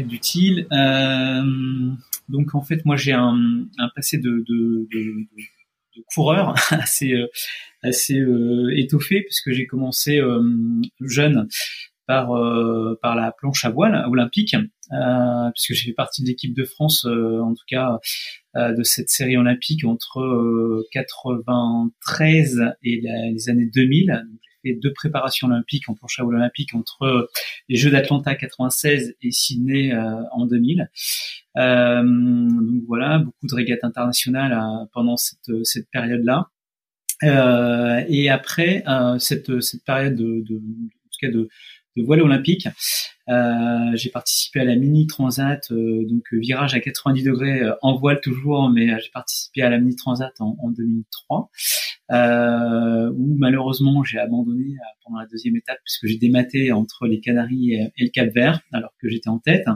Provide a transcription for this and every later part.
D'utile. Euh, donc en fait, moi j'ai un, passé de, coureur assez euh, euh, étoffé puisque j'ai commencé jeune par par la planche à voile olympique puisque j'ai fait partie de l'équipe de France en tout cas de cette série olympique entre 93 et les années 2000 deux préparations olympiques en planche à olympique entre les Jeux d'Atlanta 96 et Sydney euh, en 2000. Euh, donc voilà, beaucoup de régates internationales euh, pendant cette, cette période-là. et après cette, cette période de, de, en de, de voile olympique. Euh, j'ai participé à la mini transat, euh, donc virage à 90 degrés en voile toujours, mais j'ai participé à la mini transat en, en 2003 euh, où malheureusement j'ai abandonné euh, pendant la deuxième étape puisque j'ai dématé entre les Canaries et, le Cap Vert alors que j'étais en tête.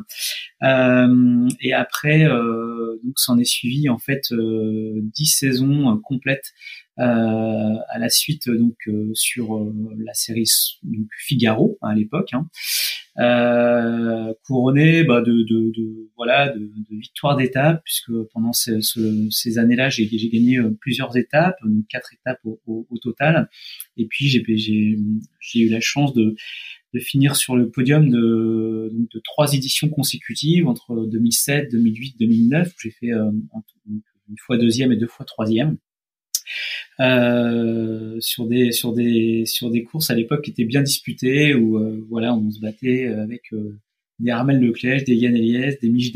Euh, et après, euh, donc s'en est suivi en fait euh, dix saisons complètes euh, à la suite donc euh, sur euh, la série donc, Figaro à l'époque, hein, couronné bah, de, de, de, voilà de, de victoires d'étapes puisque pendant ces, ces années-là j'ai gagné plusieurs étapes, donc quatre étapes au, au, total, et puis j'ai j'ai eu la chance de de finir sur le podium de, donc de trois éditions consécutives entre 2007, 2008, 2009 où j'ai fait une fois deuxième et deux fois troisième. Euh, sur des sur des sur des courses à l'époque qui étaient bien disputées où euh, voilà on se battait avec euh, des Armel Leclerc, des Yann Eliès, des Mich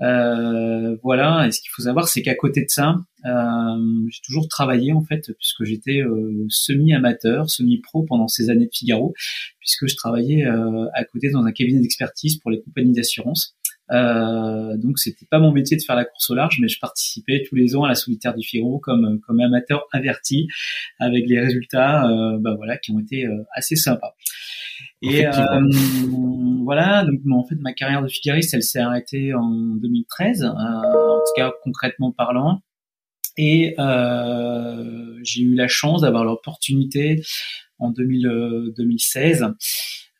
Euh, voilà, et ce qu'il faut savoir, c'est qu'à côté de ça, euh, j'ai toujours travaillé en fait, puisque j'étais semi-amateur, semi-pro pendant ces années de Figaro, puisque je travaillais à côté dans un cabinet d'expertise pour les compagnies d'assurance. Euh, donc c'était pas mon métier de faire la course au large, mais je participais tous les ans à la solitaire du Figaro comme comme amateur averti, avec les résultats, euh, bah voilà, qui ont été euh, assez sympas. Et euh, voilà, donc en fait ma carrière de figariste, elle s'est arrêtée en 2013, en tout cas concrètement parlant. Et j'ai eu la chance d'avoir l'opportunité en 2000, 2016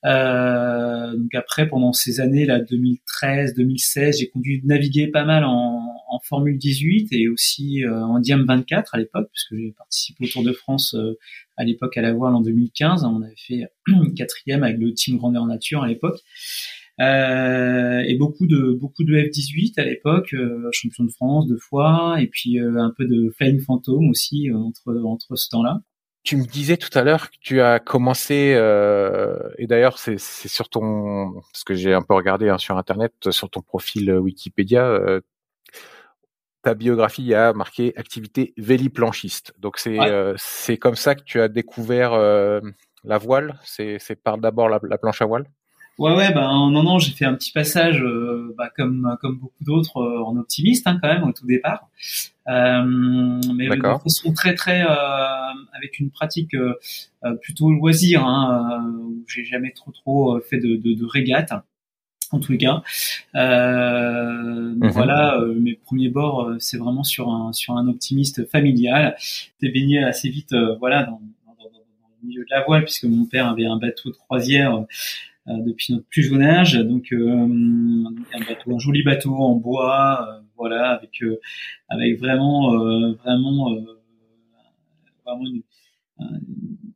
euh, donc après, pendant ces années là, 2013, 2016, j'ai conduit naviguer pas mal en, Formule 18 et aussi euh, en Diam 24 à l'époque, puisque j'ai participé au Tour de France euh, à l'époque à la voile en 2015. On avait fait quatrième avec le team Grandeur Nature à l'époque. Euh, et beaucoup de beaucoup de F18 à l'époque, champion de France deux fois, et puis un peu de Flying Phantom aussi entre entre ce temps-là. Tu me disais tout à l'heure que tu as commencé, euh, et d'ailleurs c'est sur ton, parce que j'ai un peu regardé hein, sur internet, sur ton profil Wikipédia, euh, ta biographie a marqué activité véliplanchiste. Donc c'est euh, c'est comme ça que tu as découvert euh, la voile? C'est c'est par d'abord la, la, planche à voile? Ouais ouais ben non non j'ai fait un petit passage euh, bah, comme comme beaucoup d'autres en optimiste hein, quand même au tout départ. Euh, mais de façon très très euh, avec une pratique euh, plutôt loisir, hein, où j'ai jamais trop trop fait de, de, de régate en tout cas. Euh, mhm. Voilà, mes premiers bords, c'est vraiment sur un sur un optimiste familial. J'ai baigné assez vite, voilà, dans, dans, dans, le milieu de la voile, puisque mon père avait un bateau de croisière depuis notre plus jeune âge, donc un bateau, un joli bateau en bois, voilà, avec euh, avec vraiment euh, vraiment euh, vraiment une,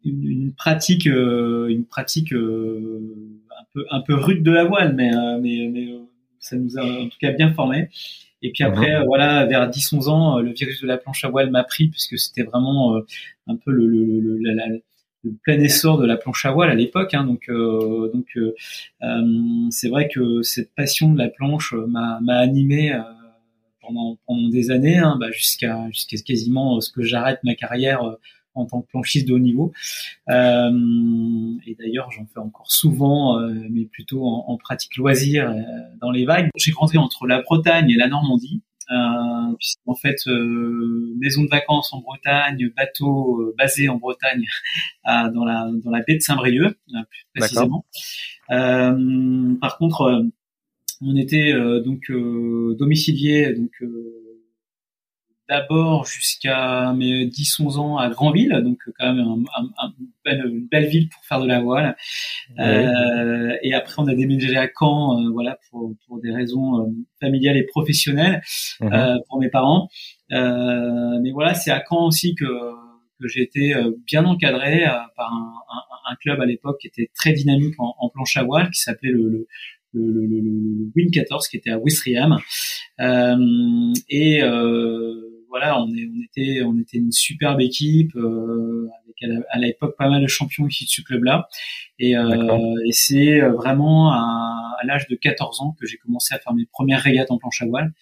une, pratique, une pratique un peu un peu rude de la voile, mais mais, mais ça nous a en tout cas bien formé. Et puis après, mhm. voilà, vers 10-11 ans, le virus de la planche à voile m'a pris puisque c'était vraiment un peu le, le, le, la, le plein essor de la planche à voile à l'époque. Hein, donc, euh, donc euh, euh, c'est vrai que cette passion de la planche m'a, m'a animé pendant, pendant des années, hein, bah, jusqu'à jusqu'à quasiment ce que j'arrête ma carrière en tant que planchiste de haut niveau. et d'ailleurs, j'en fais encore souvent, mais plutôt en, en pratique loisir dans les vagues. J'ai grandi entre la Bretagne et la Normandie. Euh, en fait euh, maison de vacances en Bretagne, bateau euh, basé en Bretagne dans la dans la baie de Saint-Brieuc plus précisément. par contre, on était donc domicilié donc d'abord jusqu'à mes 10-11 ans à Granville, donc quand même un, une belle ville pour faire de la voile. Euh, et après, on a déménagé à Caen, euh, voilà, pour, pour des raisons euh, familiales et professionnelles euh, pour mes parents. mais voilà, c'est à Caen aussi que que j'ai été bien encadré par un, un, un, club à l'époque qui était très dynamique en, en planche à voile, qui s'appelait le, le le, le, le, Win 14 qui était à Wistriam euh, et euh, voilà, on, est, on était, on était une superbe équipe euh, avec à l'époque pas mal de champions qui de ce club-là. Et, euh, et c'est euh, vraiment à, à l'âge de 14 ans que j'ai commencé à faire mes premières régates en planche à voile.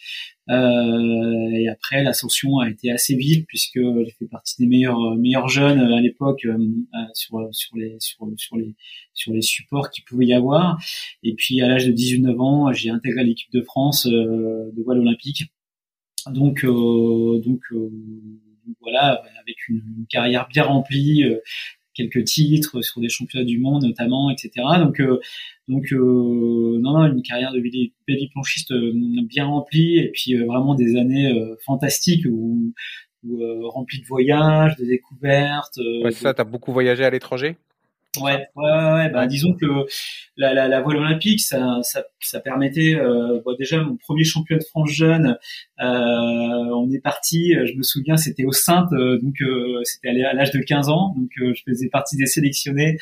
Euh, et après, l'ascension a été assez vite puisque j'ai fait partie des meilleurs meilleurs jeunes à l'époque euh, sur sur les sur, sur les sur les supports qu'il pouvait y avoir. Et puis à l'âge de 18-9 ans, j'ai intégré l'équipe de France de voile olympique donc, euh, donc, euh, voilà, avec une, carrière bien remplie, euh, quelques titres sur des championnats du monde notamment, etc. Donc, donc non, non, une carrière de planchiste bien remplie et puis vraiment des années fantastiques où, où remplies de voyages, de découvertes. ouais, c'est ça. T'as beaucoup voyagé à l'étranger? Ouais, ouais, ouais, bah, disons que la, la, la voile olympique, ça, ça, ça permettait, euh, déjà mon premier champion de France jeune, euh, on est parti, je me souviens, c'était au Sainte, euh, donc euh, c'était à l'âge de 15 ans, donc euh, je faisais partie des sélectionnés,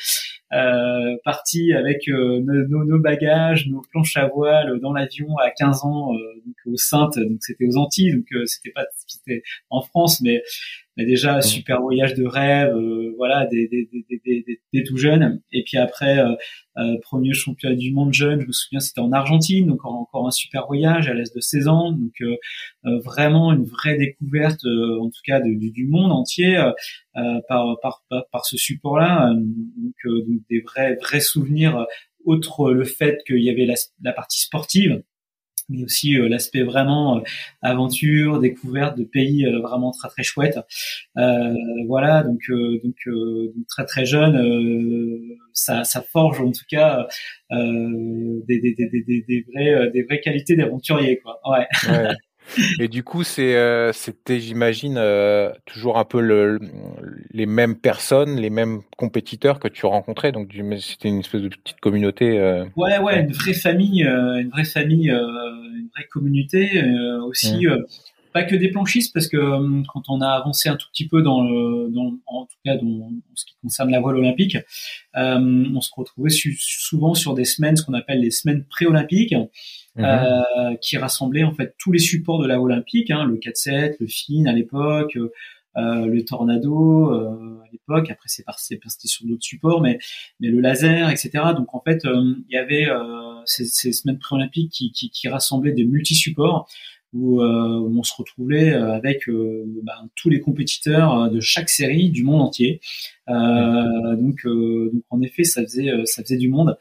euh, parti avec nos, nos, bagages, nos planches à voile dans l'avion à 15 ans, donc au Sainte, donc c'était aux Antilles, donc c'était pas, c'était en France, mais mais déjà super voyage de rêve, euh, voilà, des, des, des, des, tout jeunes. Et puis après, euh, euh, premier championnat du monde jeune, je me souviens, c'était en Argentine, donc encore un super voyage à l'âge de 16 ans, donc vraiment une vraie découverte, en tout cas du, monde entier par, par, par, ce support-là. donc, donc des vrais vrais souvenirs. Outre le fait qu'il y avait la, la partie sportive, mais aussi euh, l'aspect vraiment euh, aventure, découverte de pays euh, vraiment très très chouettes. voilà, donc donc, très très jeune, ça, ça forge en tout cas des, des, des, des, des vraies des vraies qualités d'aventurier quoi. Ouais. ouais. Et du coup, c'est, c'était, j'imagine, toujours un peu le, les mêmes personnes, les mêmes compétiteurs que tu rencontrais. Donc, c'était une espèce de petite communauté. Ouais, ouais, une vraie famille, une vraie famille, vraie communauté aussi. Mmh. pas que des planchistes, parce que quand on a avancé un tout petit peu dans, le, dans en tout cas dans, ce qui concerne la voile olympique, on se retrouvait souvent sur des semaines, ce qu'on appelle les semaines pré-olympiques. Mhm. Euh, qui rassemblait en fait tous les supports de la olympique, hein, le 4-7, le FIN à l'époque, euh, le Tornado euh, à l'époque. Après c'est passé sur d'autres supports, mais mais le laser, etc. Donc en fait il y avait ces, semaines pré-olympiques qui, qui, qui rassemblaient des multi-supports où, où, on se retrouvait avec ben, tous les compétiteurs de chaque série du monde entier. Euh, donc, euh, donc en effet, ça faisait euh, ça faisait du monde.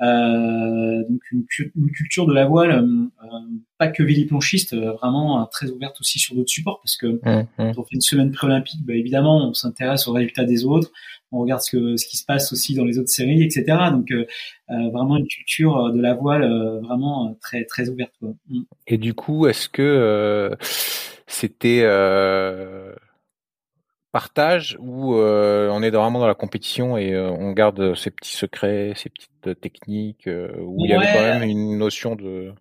donc une, une, culture de la voile, pas que véliplanchiste, vraiment très ouverte aussi sur d'autres supports parce que mmh, mmh. quand on fait une semaine pré-olympique, bah, évidemment, on s'intéresse aux résultats des autres, on regarde ce, que, ce qui se passe aussi dans les autres séries, etc. Donc euh, vraiment une culture de la voile vraiment très très ouverte. Quoi. Mmh. Et du coup, est-ce que euh, c'était euh, partage ou euh, on est vraiment dans la compétition et euh, on garde ses petits secrets, ses petites techniques, euh, où il y avait quand même une notion de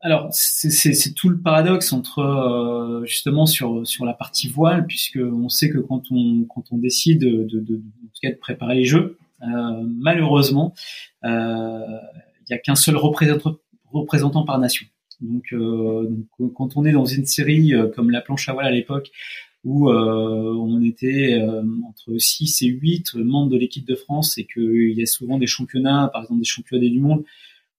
alors c'est tout le paradoxe entre euh, justement sur sur la partie voile puisque on sait que quand on quand on décide de, en tout cas de préparer les jeux euh, malheureusement il euh, y a qu'un seul représentant par nation. Donc, donc, quand on est dans une série comme la planche à voile à l'époque où on était entre 6 et 8 membres de l'équipe de France et qu'il y a souvent des championnats par exemple des championnats du monde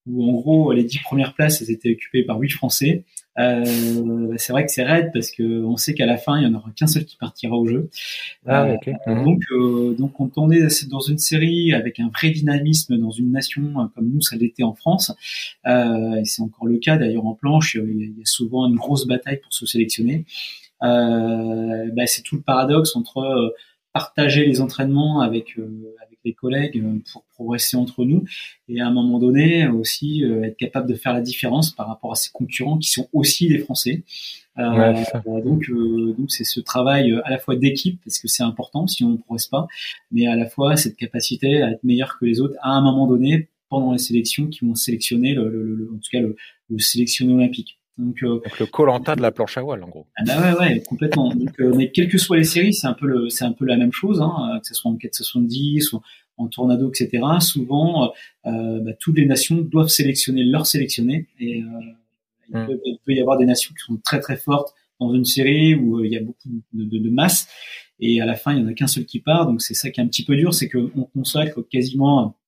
où en gros les dix premières places elles étaient occupées par huit Français. Euh, c'est vrai que c'est raide parce que on sait qu'à la fin il y en aura qu'un seul qui partira au jeu. Ah, euh, mhm. Donc euh, donc on est dans une série avec un vrai dynamisme dans une nation comme nous ça l'était en France, et c'est encore le cas d'ailleurs en planche, il y a souvent une grosse bataille pour se sélectionner. Bah, c'est tout le paradoxe entre partager les entraînements avec les collègues euh, pour progresser entre nous et à un moment donné aussi euh, être capable de faire la différence par rapport à ses concurrents qui sont aussi des Français. Euh, donc donc c'est ce travail à la fois d'équipe parce que c'est important si on ne progresse pas, mais à la fois cette capacité à être meilleur que les autres à un moment donné pendant les sélections qui vont sélectionner le, le, en tout cas le, le sélectionné olympique. Donc, euh, Donc le Colanta de la planche à voile, en gros. Ah bah ouais, ouais, complètement. Donc, euh, mais quelles que soient les séries, c'est un peu le, c'est un peu la même chose, hein, que ce soit en 470 ou en Tornado, etc. Souvent, euh, bah, toutes les nations doivent sélectionner leurs sélectionnés et il, hmm. peut, il, peut, y avoir des nations qui sont très très fortes dans une série où il y a beaucoup de, de, de masse et à la fin il y en a qu'un seul qui part. Donc c'est ça qui est un petit peu dur, c'est qu'on consacre quasiment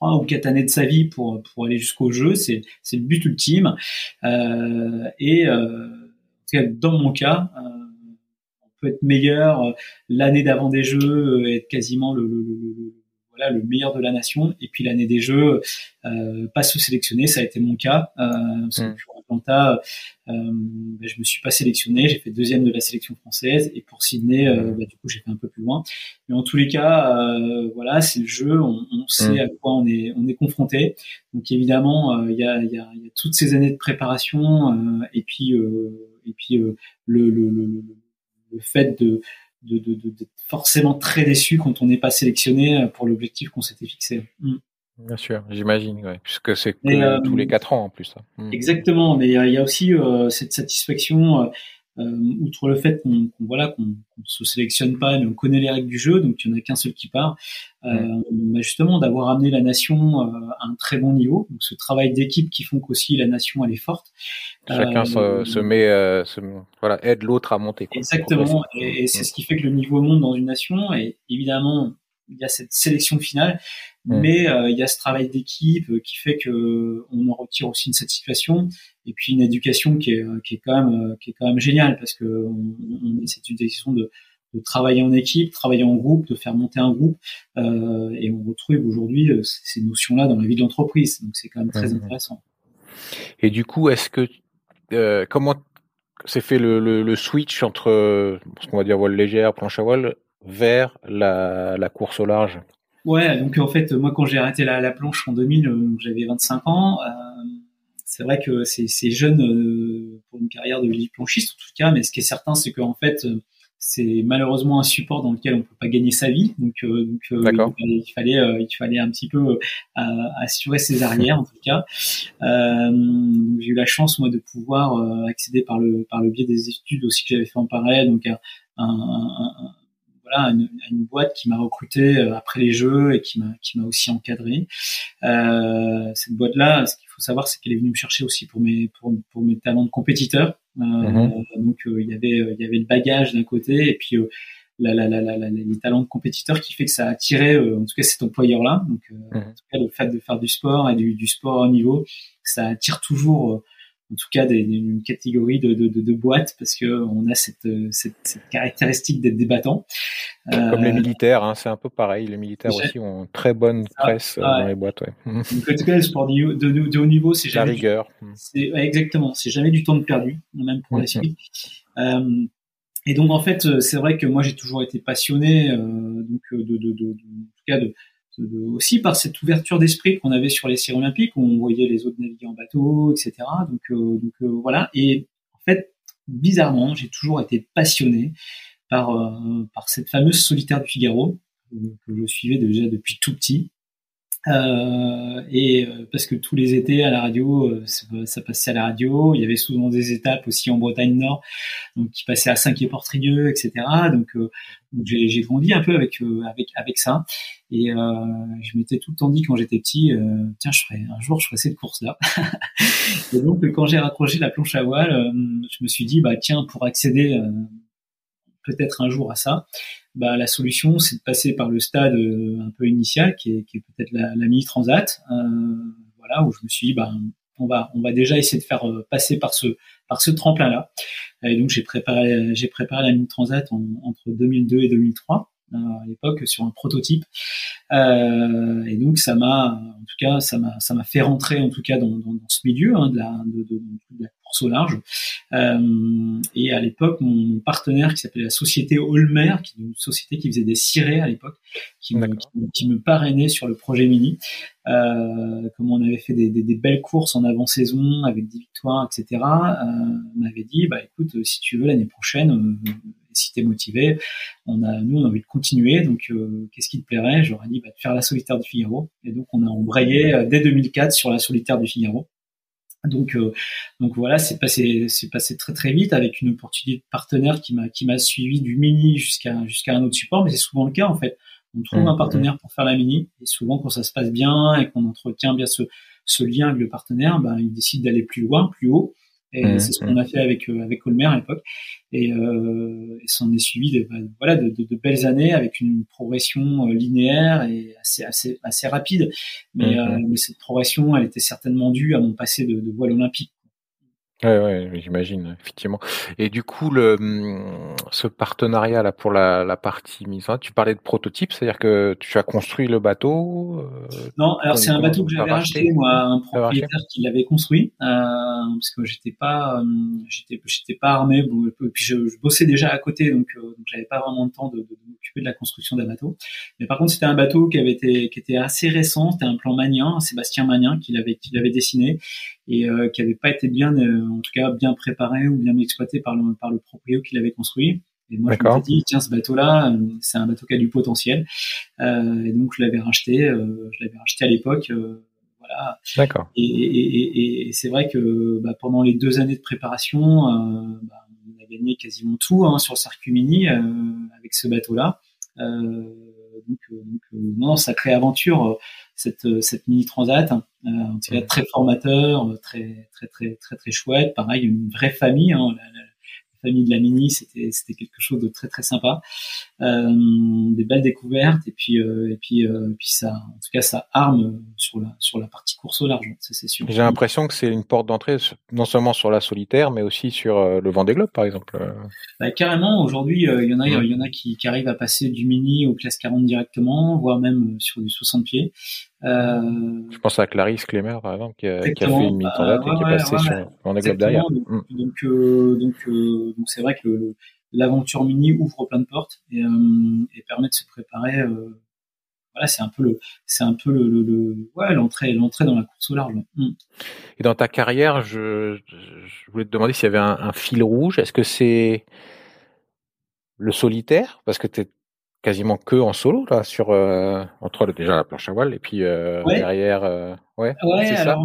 trois ou quatre années de sa vie pour pour aller jusqu'au jeu. C'est c'est le but ultime. Euh, et euh, dans mon cas, euh, on peut être meilleur l'année d'avant des jeux, être quasiment le, le, le, voilà le meilleur de la nation. Et puis l'année des jeux, pas sous-sélectionné, ça a été mon cas. Euh, Atlanta, euh, ben, je me suis pas sélectionné, j'ai fait deuxième de la sélection française et pour Sydney, euh, bah, du coup j'ai fait un peu plus loin. Mais en tous les cas, euh, voilà, c'est le jeu, on, on sait mm. à quoi on est on est confronté. Donc évidemment, il y a, y, a, y, a, toutes ces années de préparation et puis et puis le, le, le, le, fait de de, de, de, forcément très déçu quand on n'est pas sélectionné pour l'objectif qu'on s'était fixé. Mm. Bien sûr, j'imagine, ouais, puisque c'est euh, tous les quatre ans en plus. Hmm. Exactement, mais il y, a aussi euh, cette satisfaction, euh, euh, outre le fait qu'on qu voilà qu'on se sélectionne pas, mais on connaît les règles du jeu, donc il n'y en a qu'un seul qui part. Hmm. Bah, justement, d'avoir amené la nation à un très bon niveau, donc ce travail d'équipe qui font qu'aussi la nation elle est forte. Chacun se, se, met, se, voilà, aide l'autre à monter. Quoi, exactement, et, et c'est hmm. ce qui fait que le niveau monte dans une nation, et évidemment il y a cette sélection finale, mm. mais euh, il y a ce travail d'équipe euh, qui fait que on en retire aussi une satisfaction et puis une éducation qui est, qui est quand même qui est quand même géniale parce que on, on c'est une décision de, de travailler en équipe, travailler en groupe, de faire monter un groupe, euh, et on retrouve aujourd'hui euh, ces notions-là dans la vie de l'entreprise. Donc c'est quand même très mm. intéressant. Et du coup, est-ce que euh, comment s'est fait le, le, le, switch entre ce qu'on va dire voile légère, planche à voile, vers la, la course au large? Ouais, donc en fait, moi quand j'ai arrêté la, la, planche en 2000, euh, j'avais 25 ans. Euh, c'est vrai que c'est jeune euh, pour une carrière de planchiste en tout cas, mais ce qui est certain, c'est qu'en fait, euh, c'est malheureusement un support dans lequel on peut pas gagner sa vie. Donc, euh, donc il, fallait, il fallait un petit peu assurer ses arrières en tout cas. j'ai eu la chance moi de pouvoir accéder par le par le biais des études aussi que j'avais fait en parallèle, donc un, un, voilà, une, une boîte qui m'a recruté après les jeux et qui m'a qui m'a aussi encadré. Cette boîte là, ce qu'il faut savoir, c'est qu'elle est venue me chercher aussi pour mes pour, pour mes talents de compétiteur. Euh, mhm. Donc euh, il y avait il y avait le bagage d'un côté et puis la, la, la, la, les talents de compétiteur qui fait que ça a attiré en tout cas cet employeur là. Donc mhm. en tout cas le fait de faire du sport et du, du sport au niveau, ça attire toujours en tout cas une catégorie de, de, de, boîtes parce que on a cette, cette, cette caractéristique d'être débattant. Comme les euh, militaires, hein, c'est un peu pareil. Les militaires aussi ont une très bonne presse euh, dans les boîtes. Ouais. Donc, en tout cas, le sport de, de, haut niveau, c'est jamais la rigueur. Du, exactement, c'est jamais du temps de perdu, même pour la suite. Euh, et donc en fait, c'est vrai que moi j'ai toujours été passionné, euh, donc de, de, de, en tout cas de, aussi par cette ouverture d'esprit qu'on avait sur les séries olympiques, où on voyait les autres naviguer en bateau, etc. Donc, euh, donc euh, voilà. Et en fait, bizarrement, j'ai toujours été passionné par euh, par cette fameuse solitaire du Figaro que je suivais déjà depuis tout petit. Euh, et euh, parce que tous les étés à la radio, euh, ça, passait à la radio. Il y avait souvent des étapes aussi en Bretagne Nord, donc qui passaient à Saint-Quay-Portrieux, etc. Donc, j'ai grandi un peu avec avec avec ça. Et je m'étais tout le temps dit quand j'étais petit, tiens, je ferai un jour, je ferai cette course-là. et donc, quand j'ai raccroché la planche à voile, je me suis dit, bah tiens, pour accéder peut-être un jour à ça, bah, la solution, c'est de passer par le stade euh, un peu initial, qui est, qui est peut-être la, la, mini transat, euh, voilà, où je me suis dit, bah, on va, on va déjà essayer de faire euh, passer par ce, par ce tremplin-là. Et donc j'ai préparé, j'ai préparé la mini transat entre 2002 et 2003 à l'époque sur un prototype. Euh, et donc ça m'a, en tout cas, ça m'a, ça m'a fait rentrer en tout cas dans, dans, dans ce milieu hein, de, la, de, de, de, la course au large. Euh, et à l'époque, mon, partenaire qui s'appelait la société Olmer, qui est une société qui faisait des cirés à l'époque, qui, me, qui, me parrainait sur le projet Mini. Euh, comme on avait fait des, des, des belles courses en avant-saison avec des victoires, etc. Euh, m'avait dit, bah écoute, si tu veux l'année prochaine, euh, si t'es motivé, on a, nous, on a envie de continuer. Donc, euh, qu'est-ce qui te plairait? J'aurais dit bah, de faire la solitaire du Figaro. Et donc, on a embrayé euh, dès 2004 sur la solitaire du Figaro. Donc, euh, donc voilà, c'est passé, c'est passé très très vite avec une opportunité de partenaire qui m'a qui m'a suivi du mini jusqu'à jusqu'à un autre support, mais c'est souvent le cas en fait. On trouve un mmh, partenaire pour faire la mini et souvent quand ça se passe bien et qu'on entretient bien ce, ce lien avec le partenaire, ben, il décide d'aller plus loin, plus haut et mmh, c'est ce qu'on mmh. a fait avec euh, avec Colmer à l'époque. Et, euh, et s'en est suivi de, bah, voilà de, de, de, belles années avec une progression euh, linéaire et assez assez assez rapide. Mais, mmh, euh, mais cette progression, elle était certainement due à mon passé de, de voile olympique. Ouais, ouais, j'imagine, effectivement. Et du coup, le, hum, ce partenariat là pour la, la partie mise en tu parlais de prototype, c'est-à-dire que tu as construit le bateau euh, Non, alors c'est un bateau que j'avais acheté, moi, un propriétaire qui l'avait construit, euh, parce que j'étais pas, hum, j'étais, j'étais pas armé, puis je, je, bossais déjà à côté, donc, euh, donc j'avais pas vraiment le temps de, de, m'occuper de la construction d'un bateau. Mais par contre, c'était un bateau qui avait été, qui était assez récent, c'était un plan Magnin, Sébastien Magnin qui l'avait, qui l'avait dessiné et euh, qui n'avait pas été bien, euh, en tout cas bien préparé ou bien exploité par le, par le proprio qui l'avait construit. Et moi, je me suis dit, tiens, ce bateau-là, euh, c'est un bateau qui a du potentiel. Euh, et donc, je l'avais racheté, euh, je l'avais racheté à l'époque. Euh, voilà. D'accord. Et, et, et, et c'est vrai que bah, pendant les deux années de préparation, bah, on a gagné quasiment tout hein, sur le circuit mini avec ce bateau-là. donc, donc non, sacrée aventure cette, euh, cette mini transat. Hein. Euh, en tout cas, très formateur, euh, très très très très très chouette. Pareil, une vraie famille. Hein. La, la, famille de la mini, c'était c'était quelque chose de très très sympa. Euh, des belles découvertes et puis euh, et puis euh, et puis ça, en tout cas, ça arme sur la sur la partie course au large, ça c'est sûr. J'ai l'impression que c'est une porte d'entrée non seulement sur la solitaire, mais aussi sur le Vendée Globe, par exemple. Bah, carrément. Aujourd'hui, il y en a il y en a qui, qui arrivent à passer du mini aux classes 40 directement, voire même sur du 60 pieds. Euh, je pense à Clarisse Clémer, par exemple, qui a, qui a fait une mise en date et qui est passée sur en globe derrière. Donc, mm. donc, euh, donc, euh, donc c'est vrai que l'aventure mini ouvre plein de portes et, et permet de se préparer. Voilà, c'est un peu le, c'est un peu le, le, le ouais, l'entrée, l'entrée dans la course au large. Mm. Et dans ta carrière, je, je voulais te demander s'il y avait un, un fil rouge. Est-ce que c'est le solitaire, parce que tu es quasiment que en solo là sur euh, entre déjà la planche à voile et puis euh, ouais. derrière euh, ouais, ouais c'est ça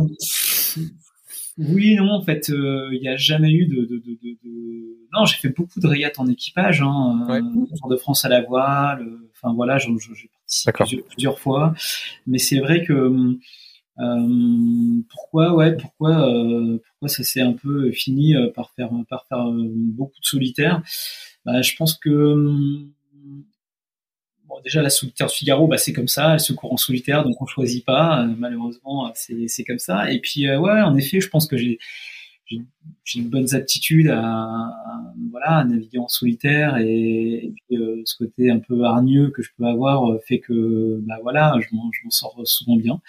oui non en fait il euh, n'y a jamais eu de, de, de, de... non j'ai fait beaucoup de régates en équipage hein, ouais. Tour de France à la voile enfin voilà j'ai participé plusieurs, plusieurs, fois mais c'est vrai que pourquoi ouais pourquoi pourquoi ça s'est un peu fini par faire par faire beaucoup de solitaire? Bah, je pense que déjà la solitaire Figaro, bah, c'est comme ça, elle se court en solitaire, donc on choisit pas. Euh, malheureusement, c'est comme ça. Et puis euh, ouais, en effet, je pense que j'ai j'ai une bonne aptitude à, à, voilà à naviguer en solitaire et, puis euh, ce côté un peu hargneux que je peux avoir euh, fait que bah voilà je m'en sors souvent bien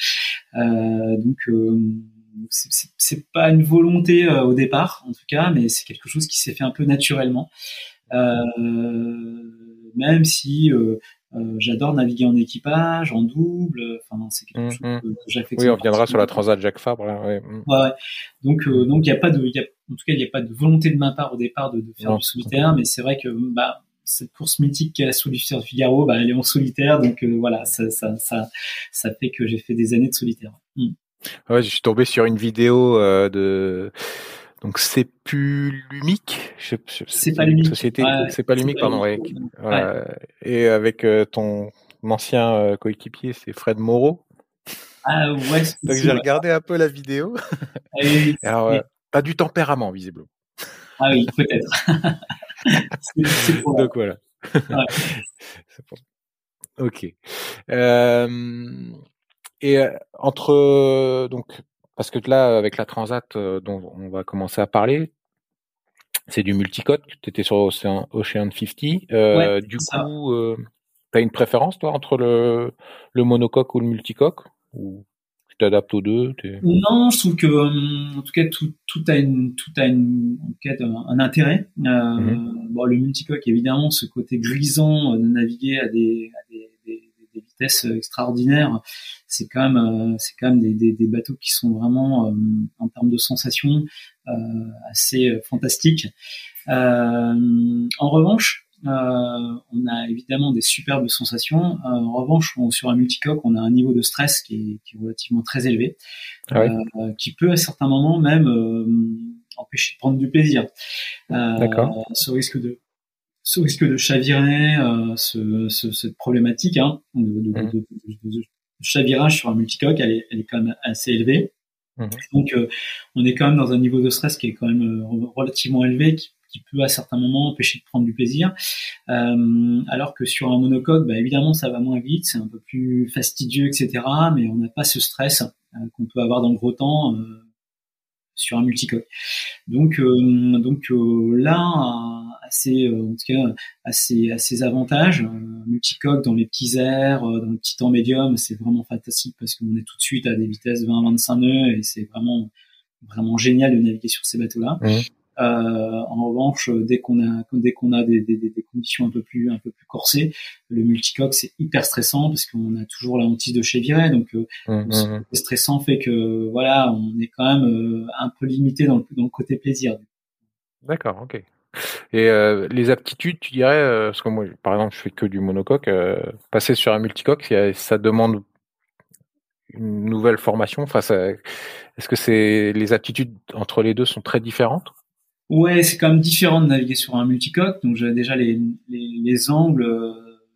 euh, donc euh, c'est pas une volonté au départ en tout cas mais c'est quelque chose qui s'est fait un peu naturellement même si euh, j'adore naviguer en équipage, en double. Enfin, c'est quelque chose mmh, que, que j'affectionne. Oui, on reviendra sur la Transat Jacques Fabre. Ouais. Ouais. Donc, euh, donc il y a pas de, y a, en tout cas, il n'y a pas de volonté de ma part au départ de, de faire non. du solitaire, mais c'est vrai que bah cette course mythique qui est la solitaire Figaro, bah, elle est en solitaire, donc voilà, ça, ça, ça, ça, fait que j'ai fait des années de solitaire. Mm. Ouais, je suis tombé sur une vidéo de donc c'est plus lumique c'est pas lumique. société c'est pas lumique pardon ouais. et avec ton ancien coéquipier c'est Fred Moreau. Ah ouais donc j'ai regardé un peu la vidéo. Ah alors pas du tempérament visiblement. Ah oui peut-être. Donc voilà. ok. Euh, et entre donc parce que là, avec la Transat euh, dont on va commencer à parler, c'est du multicode. Tu étais sur Ocean, Ocean 50. Euh, du coup, euh, tu as une préférence, toi, entre le, le monocoque ou le multicoque? Ou tu t'adaptes aux deux Non, je trouve que, en tout cas, tout, tout a, une, tout a une, un, intérêt. Mmh bon, le multicoque, évidemment, ce côté grisant de naviguer à des, à des des vitesses extraordinaires. C'est quand même, euh, c'est quand même des, des, des, bateaux qui sont vraiment, euh, en termes de sensations, euh, assez fantastiques. en revanche, euh, on a évidemment des superbes sensations. Euh, en revanche, sur un multicoque, on a un niveau de stress qui est, qui est relativement très élevé, ah euh, qui peut à certains moments même empêcher de prendre du plaisir. Ce risque de ce risque de chavirer, euh, ce, ce, cette problématique hein, de, de, mmh. de, de, chavirage sur un multicoque, elle est, elle est quand même assez élevée. Mmh. Donc, euh, on est quand même dans un niveau de stress qui est quand même euh, relativement élevé, qui, qui, peut à certains moments empêcher de prendre du plaisir. Euh, alors que sur un monocoque, bah, évidemment, ça va moins vite, c'est un peu plus fastidieux, etc. Mais on n'a pas ce stress qu'on peut avoir dans le gros temps sur un multicoque. Donc, donc là assez, euh, en tout cas, assez, assez avantages. Euh, multicoque dans les petits airs, euh, dans le petit temps médium, c'est vraiment fantastique parce qu'on est tout de suite à des vitesses 20-25 nœuds et c'est vraiment, vraiment génial de naviguer sur ces bateaux-là. Mmh. Euh, en revanche, dès qu'on a dès qu'on a des, des, des, conditions un peu plus un peu plus corsées, le multicoque c'est hyper stressant parce qu'on a toujours la hantise de chevirer, donc euh, mmh, mmh, stressant fait que voilà, on est quand même un peu limité dans le, dans le côté plaisir. D'accord, ok. Et euh, les aptitudes, tu dirais, euh, parce que moi, par exemple, je fais que du monocoque, euh, passer sur un multicoque, ça demande une nouvelle formation. Enfin, est-ce que c'est les aptitudes entre les deux sont très différentes? Ouais, c'est quand même différent de naviguer sur un multicoque. Donc déjà les, les, les angles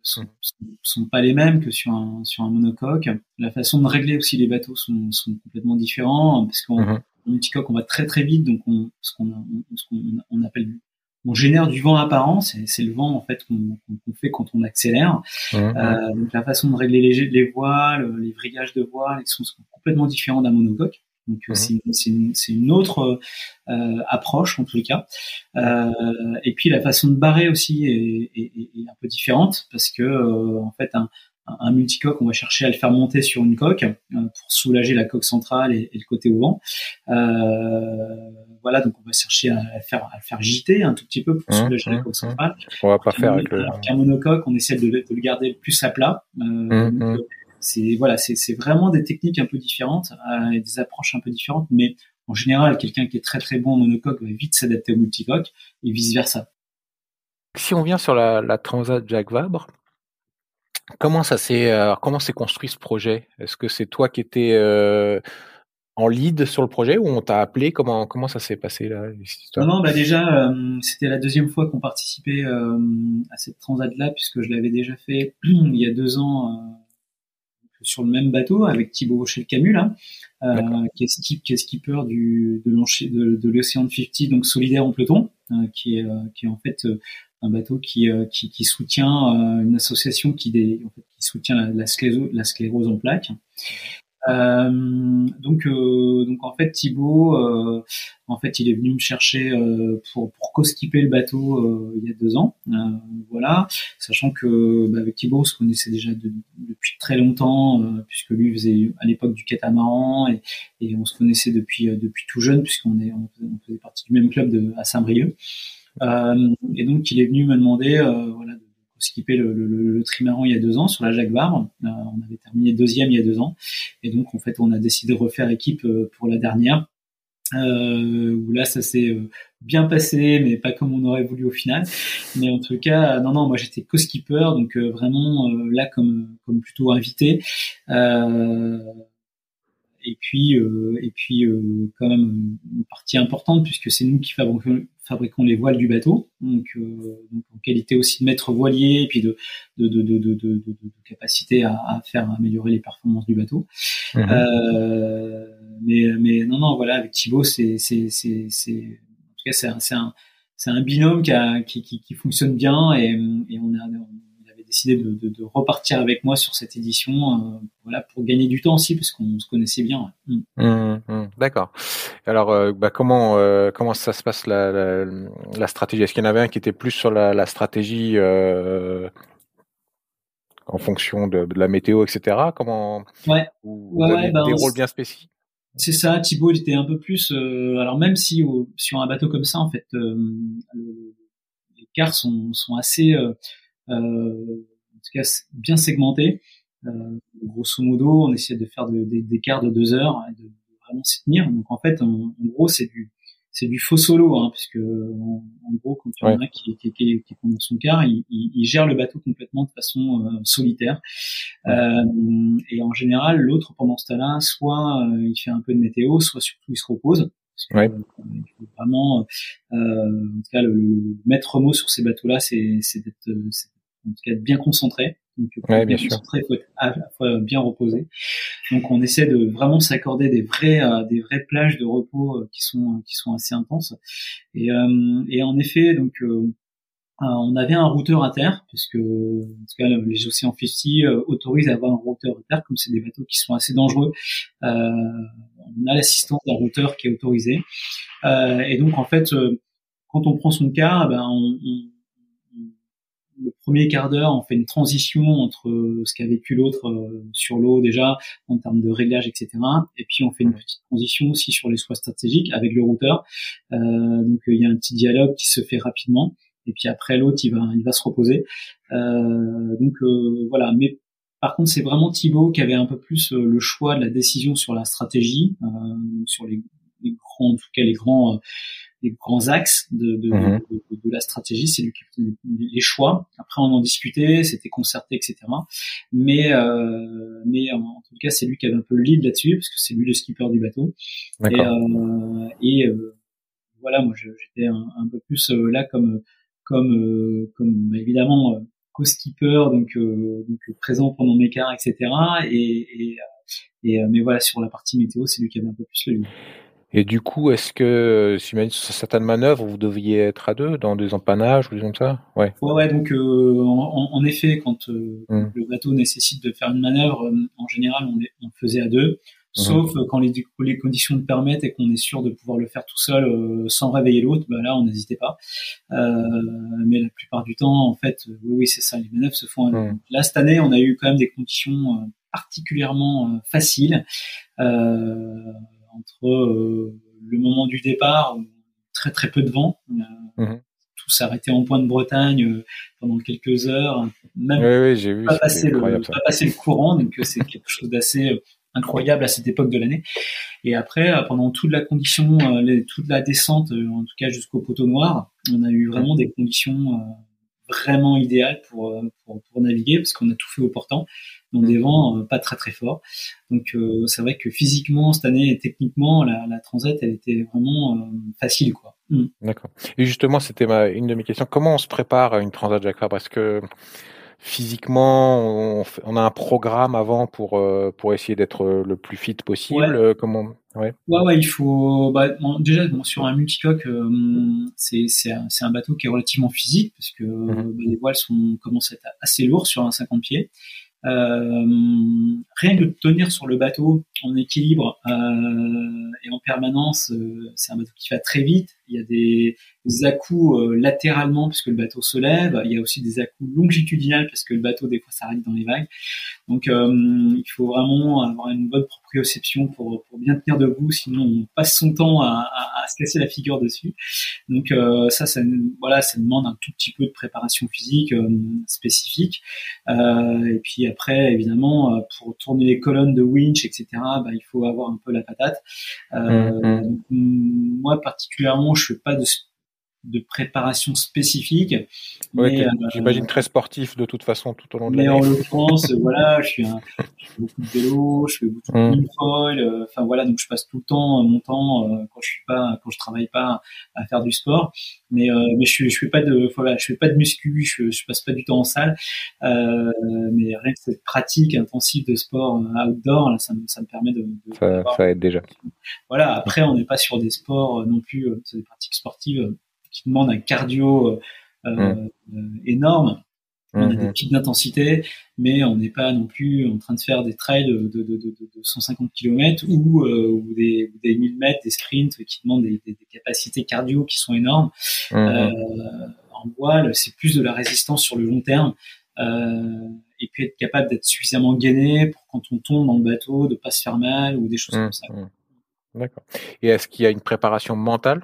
sont, mmh. sont, pas les mêmes que sur un sur un monocoque. La façon de régler aussi les bateaux sont, sont complètement différents parce qu'en mmh multicoque on va très très vite, donc on ce qu'on on, on appelle on génère du vent apparent, c'est le vent en fait qu'on fait quand on accélère. Mmh. Euh, donc la façon de régler les, les voiles, les vrillages de voiles, ils sont complètement différents d'un monocoque. Donc mmh. c'est une, une, autre euh, approche en tous les cas. Euh, et puis la façon de barrer aussi est, est, est un peu différente parce que euh, en fait un, un multicoque, on va chercher à le faire monter sur une coque euh, pour soulager la coque centrale et, le côté au vent. Euh, voilà, donc on va chercher à, faire à faire giter un tout petit peu pour mmh, soulager la mmh, coque centrale. On va pas faire avec le. Qu'un monocoque, on essaie de, le garder plus à plat. Euh, mmh, c'est voilà, c'est vraiment des techniques un peu différentes et des approches un peu différentes, mais en général, quelqu'un qui est très très bon en monocoque va vite s'adapter au multicoque et vice versa. Si on vient sur la, la Transat Jacques Vabre, Comment ça s'est euh, comment s'est construit ce projet? Est-ce que c'est toi qui étais euh, en lead sur le projet ou on t'a appelé? Comment comment ça s'est passé là Non, non bah déjà euh, c'était la deuxième fois qu'on participait à cette transat là puisque je l'avais déjà fait il y a deux ans sur le même bateau avec Thibaut Rocher Camus là, qui est, skip, qui est skipper du de, de l'Océan 50 donc solidaire en peloton, qui est qui est en fait un bateau qui, euh, qui, qui, soutient euh, une association qui, fait, qui soutient la, la, sclérose, la sclérose en plaques. Euh, donc, euh, donc en fait Thibaut, euh, en fait il est venu me chercher pour pour co-skipper le bateau il y a deux ans, voilà, sachant que bah, avec Thibaut on se connaissait déjà depuis très longtemps puisque lui faisait à l'époque du catamaran et, et on se connaissait depuis depuis tout jeune puisqu'on est on, faisait partie du même club de à Saint-Brieuc. Euh, et donc, il est venu me demander euh, voilà, de skipper le, le, le, trimaran il y a deux ans sur la Jacques Vabre. Euh, on avait terminé deuxième il y a deux ans. Et donc, en fait, on a décidé de refaire équipe pour la dernière. où là ça s'est bien passé, mais pas comme on aurait voulu au final. Mais en tout cas, non, non, moi j'étais co-skipper, donc vraiment là comme comme plutôt invité. Euh, et puis euh, et puis euh, quand même une partie importante puisque c'est nous qui fabriquons, fabriquons les voiles du bateau. Donc, euh, donc, en qualité aussi de maître voilier et puis de de, de, de, de, de, capacité à, à, faire améliorer les performances du bateau. Euh, mais mais non non voilà avec Thibaut c'est c'est c'est c'est en tout cas c'est un c'est un c'est un binôme qui, a, qui, qui, qui, fonctionne bien et, et on a décidé de, de, de, repartir avec moi sur cette édition, euh, voilà, pour gagner du temps aussi, parce qu'on se connaissait bien. Mm. Mmh, mmh, D'accord. Alors, euh, bah, comment euh, comment ça se passe la, la, la stratégie? Est-ce qu'il y en avait un qui était plus sur la, la stratégie en fonction de, de, la météo, etc. Comment Ouais. Ou ouais, bah, des rôles bien spécifiques? C'est ça, Thibaut, il était un peu plus. alors même si sur un bateau comme ça, en fait, les quarts sont, sont assez en tout cas bien segmenté. Euh, grosso modo, on essaie de faire des quarts de deux heures et de, vraiment s'y tenir. Donc en fait, en, gros, c'est du c'est du faux solo, hein, puisque en, gros, quand tu en as qui, qui, qui, qui est son quart, il, il, gère le bateau complètement de façon euh, solitaire. Euh, et en général, l'autre pendant ce temps-là, soit euh, il fait un peu de météo, soit surtout il se repose. Ouais. vraiment, euh, en tout cas, le, le, maître mot sur ces bateaux-là, c'est d'être en tout cas bien concentré. Donc, ouais, bien, concentré, faut être à la fois bien reposé. Donc, on essaie de vraiment s'accorder des vrais, euh, des vraies plages de repos euh, qui sont, qui sont assez intenses. Et, euh, et en effet, donc, on avait un routeur à terre, puisque en tout cas les océans 50 autorisent à avoir un routeur à terre, comme c'est des bateaux qui sont assez dangereux. Euh, on a l'assistance d'un routeur qui est autorisé. Euh, et donc en fait, quand on prend son cas, ben on, on le premier quart d'heure, on fait une transition entre ce qu'a vécu l'autre euh, sur l'eau déjà en termes de réglage, etc. Et puis on fait une petite transition aussi sur les choix stratégiques avec le routeur. Euh, donc il y a un petit dialogue qui se fait rapidement. Et puis après l'autre, il va, il va se reposer. Euh, donc voilà. Mais par contre, c'est vraiment Thibaut qui avait un peu plus le choix de la décision sur la stratégie, sur les, les, grands, en tout cas les grands les grands axes de, de, mhm. de, de, la stratégie, c'est lui qui faisait les choix. Après, on en discutait, c'était concerté, etc. Mais, euh, mais en, tout cas, c'est lui qui avait un peu le lead là-dessus, parce que c'est lui le skipper du bateau. Et, euh, et euh, voilà, moi, j'étais un, un, peu plus euh, là comme, comme, euh, comme évidemment co-skipper, donc, donc présent pendant mes quarts, etc. Et, et, et mais voilà, sur la partie météo, c'est lui qui avait un peu plus le lead. Et du coup, est-ce que, si sur certaines manœuvres, vous deviez être à deux dans des empannages ou des comme ça? Ouais. Ouais, ouais donc euh, en, en, effet, quand euh, mmh. le bateau nécessite de faire une manœuvre, euh, en général, on, on le faisait à deux. Mmh. Sauf quand les, les, conditions le permettent et qu'on est sûr de pouvoir le faire tout seul sans réveiller l'autre, bah là on n'hésitait pas. mais la plupart du temps, en fait, oui, oui c'est ça, les manœuvres se font. Mmh. Là cette année, on a eu quand même des conditions particulièrement faciles. Euh, entre euh, le moment du départ, très très peu de vent. Euh. Tout s'arrêtait en point de Bretagne euh, pendant quelques heures. Même oui, oui, j'ai vu, pas, passer le, pas passer le courant, donc c'est quelque chose d'assez incroyable à cette époque de l'année. Et après, pendant toute la condition, toute la descente, en tout cas jusqu'au poteau noir, on a eu vraiment des conditions vraiment idéales pour, pour, pour naviguer parce qu'on a tout fait au portant dans des vents euh, pas très très forts. Donc euh, c'est vrai que physiquement cette année et techniquement la, la transat elle était vraiment euh, facile quoi. Mm. D'accord. Et justement c'était une de mes questions. Comment on se prépare à une transat Jacques Parce que physiquement, on, on, a un programme avant pour pour essayer d'être le plus fit possible. Ouais. comment ouais. ouais. ouais il faut bah, déjà bon, sur un multicoque, c'est c'est un, un, bateau qui est relativement physique parce que mm-hmm. bah, les voiles sont commencent à être assez lourds sur un 50 pieds. Euh, rien que de tenir sur le bateau en équilibre euh, et en permanence, euh, c'est un bateau qui va très vite. Il y a des, des à-coups latéralement puisque le bateau se lève. Il y a aussi des à-coups longitudinales parce que le bateau des fois s'arrête dans les vagues. Donc il faut vraiment avoir une bonne proprioception pour, pour bien tenir debout, sinon on passe son temps à, à, à se casser la figure dessus. Donc ça, ça, voilà, ça demande un tout petit peu de préparation physique spécifique. et puis après, évidemment, pour tourner les colonnes de winch, etc., bah, il faut avoir un peu la patate. Euh, mmh, mmh. Moi, particulièrement, je fais pas de de préparation spécifique. Ouais, euh, J'imagine très sportif de toute façon tout au long de l'année. Mais en l'occurrence, voilà, je, suis un, je fais beaucoup de vélo, je fais beaucoup de foil, euh, enfin voilà, donc je passe tout le temps mon temps euh, quand je suis pas, quand je travaille pas à faire du sport. Mais euh, mais je, je fais pas de voilà, je fais pas de muscu, je, je passe pas du temps en salle. Euh, mais rien que cette pratique intensive de sport outdoor, là, ça, me, ça me permet de, de ça, ça aide déjà. Voilà. Après, on n'est pas sur des sports non plus, c'est des pratiques sportives qui demande un cardio euh, mmh. euh, énorme. On a des mmh. pics d'intensité, mais on n'est pas non plus en train de faire des trails de, de, de, de 150 km ou, euh, ou, des, des 1000 mètres, des sprints qui demandent des, des, capacités cardio qui sont énormes. Mmh. Euh, en voile, c'est plus de la résistance sur le long terme. Euh, et puis être capable d'être suffisamment gainé pour quand on tombe dans le bateau, de pas se faire mal ou des choses comme ça. D'accord. Et est-ce qu'il y a une préparation mentale?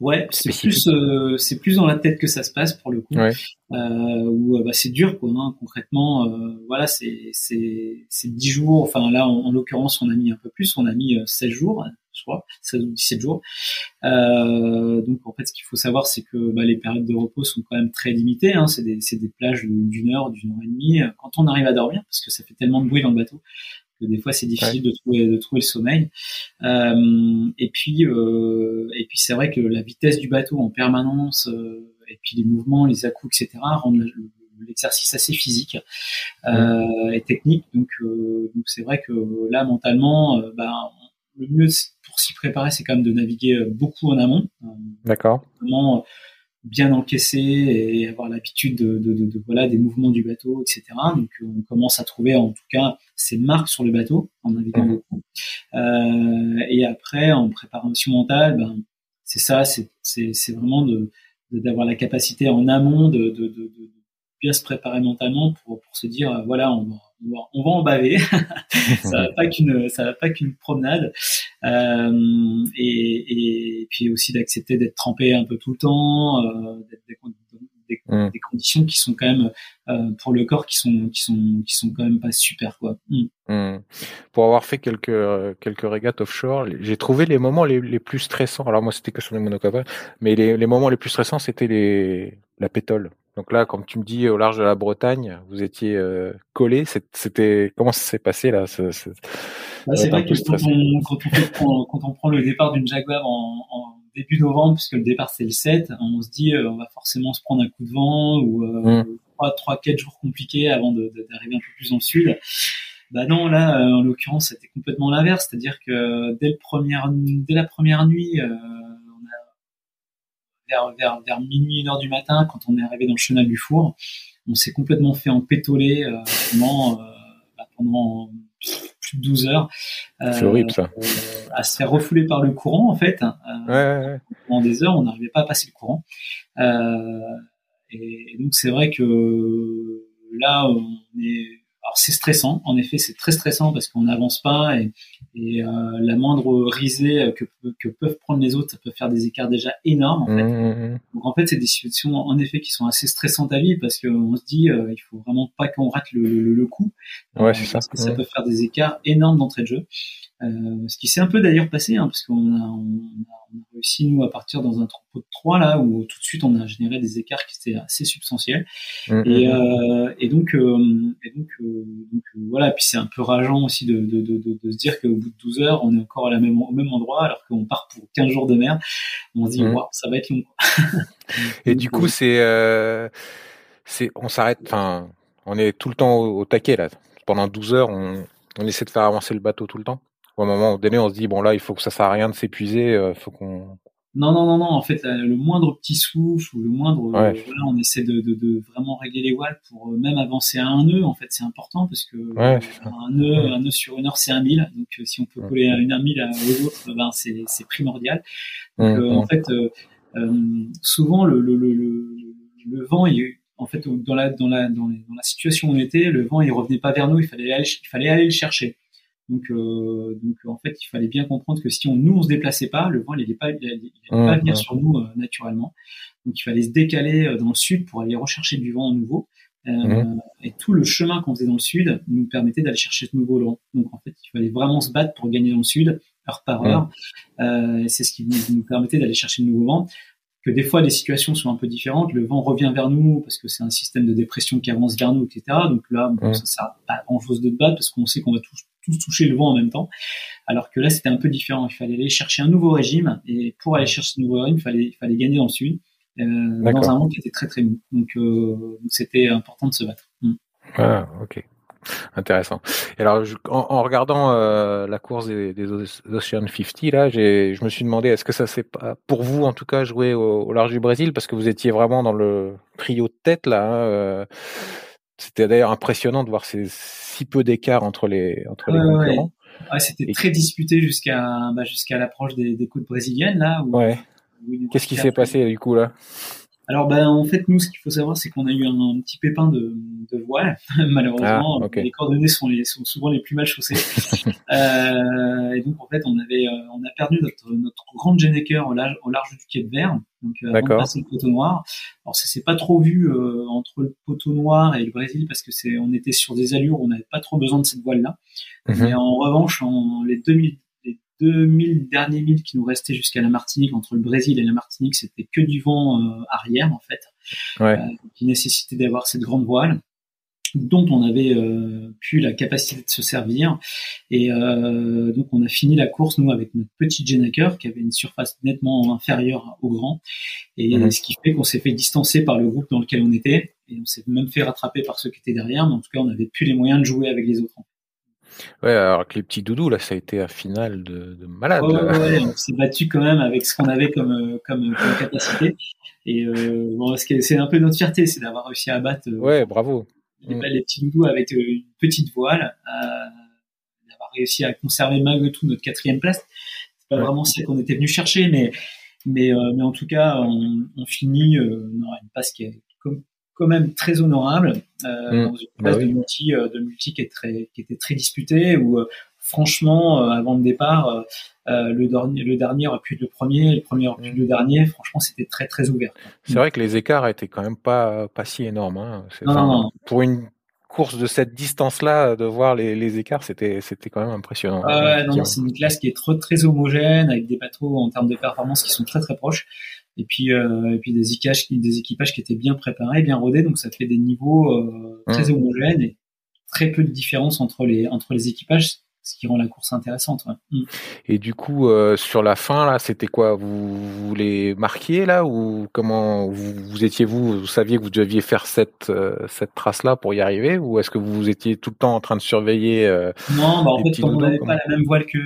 Ouais, c'est plus euh, c'est plus dans la tête que ça se passe pour le coup. Ouais. Euh, où euh, bah, c'est dur quoi. Hein, concrètement, euh, voilà, c'est c'est c'est dix jours. Enfin là, en, l'occurrence, on a mis un peu plus. On a mis 16 jours, je crois, 16 ou 17 jours. donc en fait, ce qu'il faut savoir, c'est que bah, les périodes de repos sont quand même très limitées. Hein, c'est des c'est des plages d'une heure, d'une heure et demie. Quand on arrive à dormir, parce que ça fait tellement de bruit dans le bateau que des fois c'est difficile de trouver de trouver le sommeil. Euh, et puis euh, et puis c'est vrai que la vitesse du bateau en permanence euh, et puis les mouvements, les à-coups, etc. rendent l'exercice assez physique euh, et technique. Donc euh, donc c'est vrai que là mentalement, ben le mieux pour s'y préparer, c'est quand même de naviguer beaucoup en amont. D'accord bien encaisser et avoir l'habitude de, de, de, voilà des mouvements du bateau, etc. Donc on commence à trouver en tout cas ces marques sur le bateau en naviguant beaucoup. Euh, et après en préparation mentale, ben c'est ça, c'est c'est vraiment de d'avoir la capacité en amont de, de, de, bien se préparer mentalement pour, pour se dire voilà on va on va en baver. ça va pas qu'une, ça va pas qu'une promenade. Euh, et, et, puis aussi d'accepter d'être trempé un peu tout le temps, euh, des, des, mm. des, conditions qui sont quand même euh, pour le corps qui sont qui sont qui sont quand même pas super quoi. Mm. Mm. Pour avoir fait quelques quelques régates offshore, j'ai trouvé les moments les, les plus stressants. Alors moi c'était que sur les monocoques, mais les, les moments les plus stressants c'était les la pétole. Donc là, comme tu me dis, au large de la Bretagne, vous étiez euh, collé. C'était comment ça s'est passé là C'est bah, vrai que quand on, quand, on quand on, prend le départ d'une Jaguar en, en, début novembre, puisque le départ c'est le 7, on se dit euh, on va forcément se prendre un coup de vent ou euh, mmh. trois, trois, quatre jours compliqués avant d'arriver un peu plus dans le sud. Bah non, là, euh, en l'occurrence, c'était complètement l'inverse, c'est-à-dire que dès le premier, dès la première nuit, euh, vers, vers, vers minuit, une heure du matin, quand on est arrivé dans le chenal du four, on s'est complètement fait empétoler euh, pendant, euh, bah, pendant plus de 12 heures. Euh, c'est horrible ça. à se faire refouler par le courant en fait. Hein. Ouais, ouais, ouais. Pendant des heures, on n'arrivait pas à passer le courant. Et, et, donc c'est vrai que là, on est alors c'est stressant, en effet, c'est très stressant parce qu'on n'avance pas et, et euh, la moindre risée que, que, peuvent prendre les autres, ça peut faire des écarts déjà énormes. En fait. Mmh, mmh, mmh. Donc en fait, c'est des situations en effet qui sont assez stressantes à vivre parce qu'on se dit, euh, il faut vraiment pas qu'on rate le, le, le coup, ouais, c'est ça. parce que ça peut faire des écarts énormes d'entrée de jeu. Euh, ce qui s'est un peu d'ailleurs passé, hein, parce qu'on a, on a, réussi nous à partir dans un troupeau de trois là où tout de suite on a généré des écarts qui étaient assez substantiels. Mm, et, mm, mm. euh, et, donc, euh, et donc, donc voilà. Puis c'est un peu rageant aussi de, de, de, de, se dire qu'au bout de 12 heures, on est encore à la même, au même endroit alors qu'on part pour 15 jours de mer. On se dit, wow, ça va être long. et du coup, c'est, c'est, on s'arrête. Enfin, on est tout le temps au, au taquet là. Pendant 12 heures, on, on essaie de faire avancer le bateau tout le temps. Au moment donné, on se dit bon là, il faut que ça sert à rien de s'épuiser, euh, faut qu'on Non, non, non, non. En fait, le moindre petit souffle ou le moindre, voilà, on essaie de, de, de, vraiment régler les voiles pour euh, même avancer à un nœud. En fait, c'est important parce que un nœud, un nœud sur une heure, c'est un mille. Donc, euh, si on peut coller une heure mille aux autres, ben c'est, c'est primordial. Donc, euh, en fait, souvent le, le, le, le, vent, il, en fait, dans la, dans la, dans, la situation où on était, le vent, il revenait pas vers nous. Il fallait aller, il fallait aller le chercher. Donc, euh, donc en fait, il fallait bien comprendre que si on, nous on se déplaçait pas, le vent il n'allait pas, il pas venir sur nous euh, naturellement. Donc, il fallait se décaler euh, dans le sud pour aller rechercher du vent à nouveau. Euh, Et tout le chemin qu'on faisait dans le sud nous permettait d'aller chercher de nouveau vent. Donc, en fait, il fallait vraiment se battre pour gagner dans le sud, heure par heure. Euh, c'est ce qui nous, permettait d'aller chercher de nouveau vent que des fois les situations sont un peu différentes. Le vent revient vers nous parce que c'est un système de dépression qui avance vers nous, etc. Donc là, bon, ça sert pas grand chose de battre parce qu'on sait qu'on va tous, tous toucher le vent en même temps. Alors que là, c'était un peu différent. Il fallait aller chercher un nouveau régime et pour aller chercher ce nouveau régime, il fallait, il fallait gagner dans le sud, euh, dans un monde qui était très très mou. Donc, euh, c'était important de se battre. Mm. Ah, ok. Intéressant. Et alors, en, regardant euh, la course des, des, Ocean 50, là, je me suis demandé, est-ce que ça s'est pas, pour vous en tout cas, joué au, large du Brésil, parce que vous étiez vraiment dans le trio de tête là. Hein, c'était d'ailleurs impressionnant de voir ces si peu d'écart entre les entre les concurrents. Ouais. c'était très disputé jusqu'à bah, jusqu'à l'approche des, des côtes brésiliennes là. ouais. Qu'est-ce qui s'est passé du coup là? Alors ben en fait nous ce qu'il faut savoir c'est qu'on a eu un, petit pépin de, de voile malheureusement. Ah, les coordonnées sont, les, sont souvent les plus mal chaussées. Euh, et donc en fait on avait euh, on a perdu notre notre grande Genecker au large, au large du quai de Verre donc euh, avant de passer le poteau noir. Alors ça s'est pas trop vu euh, entre le poteau noir et le Brésil parce que c'est on était sur des allures où on n'avait pas trop besoin de cette voile là mhm. mais en revanche en les 2000 2000 derniers milles qui nous restaient jusqu'à la Martinique, entre le Brésil et la Martinique, c'était que du vent euh, arrière en fait, ouais. euh, qui nécessitait d'avoir cette grande voile dont on avait euh, pu la capacité de se servir. Et euh, donc on a fini la course nous avec notre petit Jenaker qui avait une surface nettement inférieure au grand, et mhm. ce qui fait qu'on s'est fait distancer par le groupe dans lequel on était, et on s'est même fait rattraper par ceux qui étaient derrière, mais en tout cas on n'avait plus les moyens de jouer avec les autres. Ouais, alors que les petits doudous, là, ça a été un final de, de malade. ouais, on s'est battu quand même avec ce qu'on avait comme, euh, comme, comme, capacité. Et euh, bon, c'est un peu notre fierté, c'est d'avoir réussi à battre. Euh, ouais, bravo. Les, mm. les, petits doudous avec euh, une petite voile, d'avoir réussi à conserver malgré tout notre quatrième place. C'est pas vraiment ce qu'on était venu chercher, mais mais mais en tout cas, on, on finit euh, une passe qui est quand même très honorable euh, mmh. dans une bah phase de multi euh, de multi qui est très qui était très disputée où euh, franchement euh, avant le départ le dernier le dernier aurait pu être le premier le premier aurait pu être le dernier franchement c'était très très ouvert c'est vrai que les écarts étaient quand même pas pas si énormes hein. non, non, pour une course de cette distance-là, de voir les, les écarts, c'était c'était quand même impressionnant. Ah non, c'est une classe qui est très très homogène avec des bateaux en termes de performance qui sont très très proches et puis euh, et puis des équipages des équipages qui étaient bien préparés, bien rodés, donc ça fait des niveaux euh, très mmh. homogènes et très peu de différence entre les entre les équipages, ce qui rend la course intéressante. Ouais. Mmh. Et du coup, euh, sur la fin là, c'était quoi? Vous, vous les marquiez là ou comment vous, vous étiez vous vous saviez que vous deviez faire cette euh, cette trace là pour y arriver? Ou est-ce que vous étiez tout le temps en train de surveiller euh, Non, bah, en fait, comme on n'avait pas la même voile que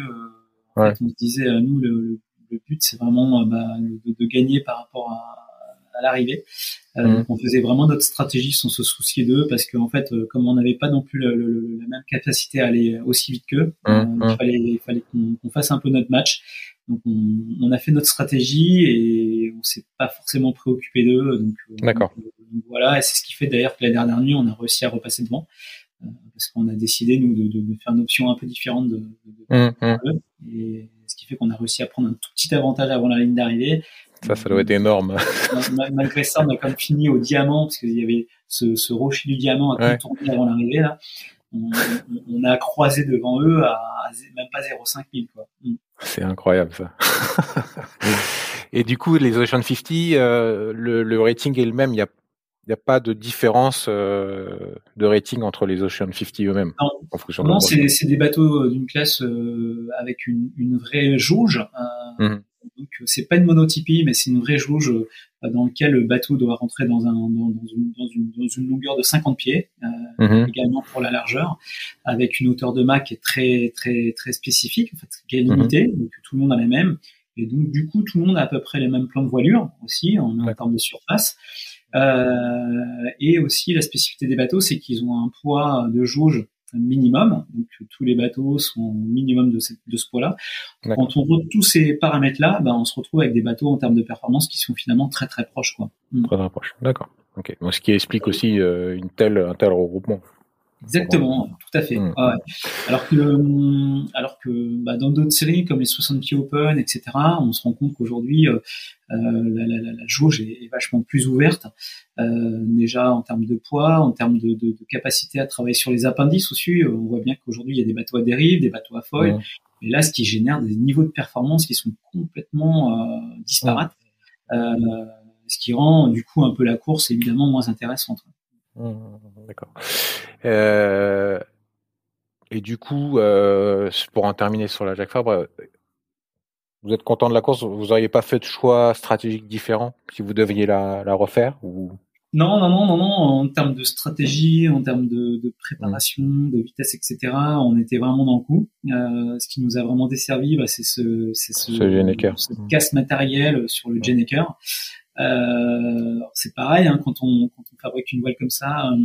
ouais. on se disait nous le, le le but, c'est vraiment euh, bah, de, de, gagner par rapport à, à l'arrivée. Euh, mmh. On faisait vraiment notre stratégie sans se soucier d'eux parce qu'en en fait, euh, comme on n'avait pas non plus le, le, la même capacité à aller aussi vite qu'eux, mmh. euh, il fallait, il fallait qu'on fasse un peu notre match. Donc on, on, a fait notre stratégie et on s'est pas forcément préoccupé d'eux. Donc, D'accord. Donc, voilà, et c'est ce qui fait d'ailleurs que la dernière nuit, on a réussi à repasser devant parce qu'on a décidé nous de, de, faire une option un peu différente de, de, de et qui fait qu'on a réussi à prendre un tout petit avantage avant la ligne d'arrivée. Ça, ça doit être énorme. Malgré ça, on a quand même fini au diamant, parce qu'il y avait ce, ce, rocher du diamant à ouais. tourner avant l'arrivée, là. On, on, a croisé devant eux à, même pas 0,5 000, quoi. Mm. C'est incroyable, ça. Et du coup, les Ocean 50, euh, le, le, rating est le même. Il y a n'y a pas de différence euh, de rating entre les Ocean 50 eux-mêmes. Non, non c'est des bateaux euh, d'une classe euh, avec une, une, vraie jauge. Euh, mmh. Donc c'est pas une monotypie, mais c'est une vraie jauge euh, dans laquelle le bateau doit rentrer dans, un, dans, dans, une, dans, une, dans une, longueur de 50 pieds, mmh. également pour la largeur, avec une hauteur de mât qui est très très très spécifique, en fait, qui est limitée, mmh. donc tout le monde a la même Et donc, du coup, tout le monde a à peu près les mêmes plans de voilure aussi, en, en termes de surface. Euh, et aussi, la spécificité des bateaux, c'est qu'ils ont un poids de jauge minimum. Donc, tous les bateaux sont au minimum de, de ce poids-là. Quand on voit tous ces paramètres-là, ben, on se retrouve avec des bateaux en termes de performance qui sont finalement très très proches. Quoi. Très très proches, d'accord. Ok. ce qui explique aussi euh, une telle, un tel regroupement. Exactement, tout à fait. Mm. ouais. Alors que, hum, alors que bah, dans d'autres séries comme les 60 pieds open, etc., on se rend compte qu'aujourd'hui euh, euh, la, la, la, jauge est, est, vachement plus ouverte, euh, déjà en termes de poids, en termes de, de, de, capacité à travailler sur les appendices aussi. On voit bien qu'aujourd'hui il y a des bateaux à dérive, des bateaux à foil, mm. et là ce qui génère des niveaux de performance qui sont complètement euh, disparates, euh, ce qui rend du coup un peu la course évidemment moins intéressante. Mmh, d'accord. Euh, et du coup, euh, pour en terminer sur la Jacques Fabre, euh, vous êtes content de la course? Vous n'auriez pas fait de choix stratégique différent si vous deviez la, la refaire ou? Non, non, non, non, non. En termes de stratégie, en termes de, de préparation, mmh. de vitesse, etc., on était vraiment dans le coup. Euh, ce qui nous a vraiment desservi, bah, c'est ce, c'est ce, ce, ce mmh. casse matériel sur le. Euh, c'est pareil, hein, quand, on, quand on fabrique une voile comme ça, euh,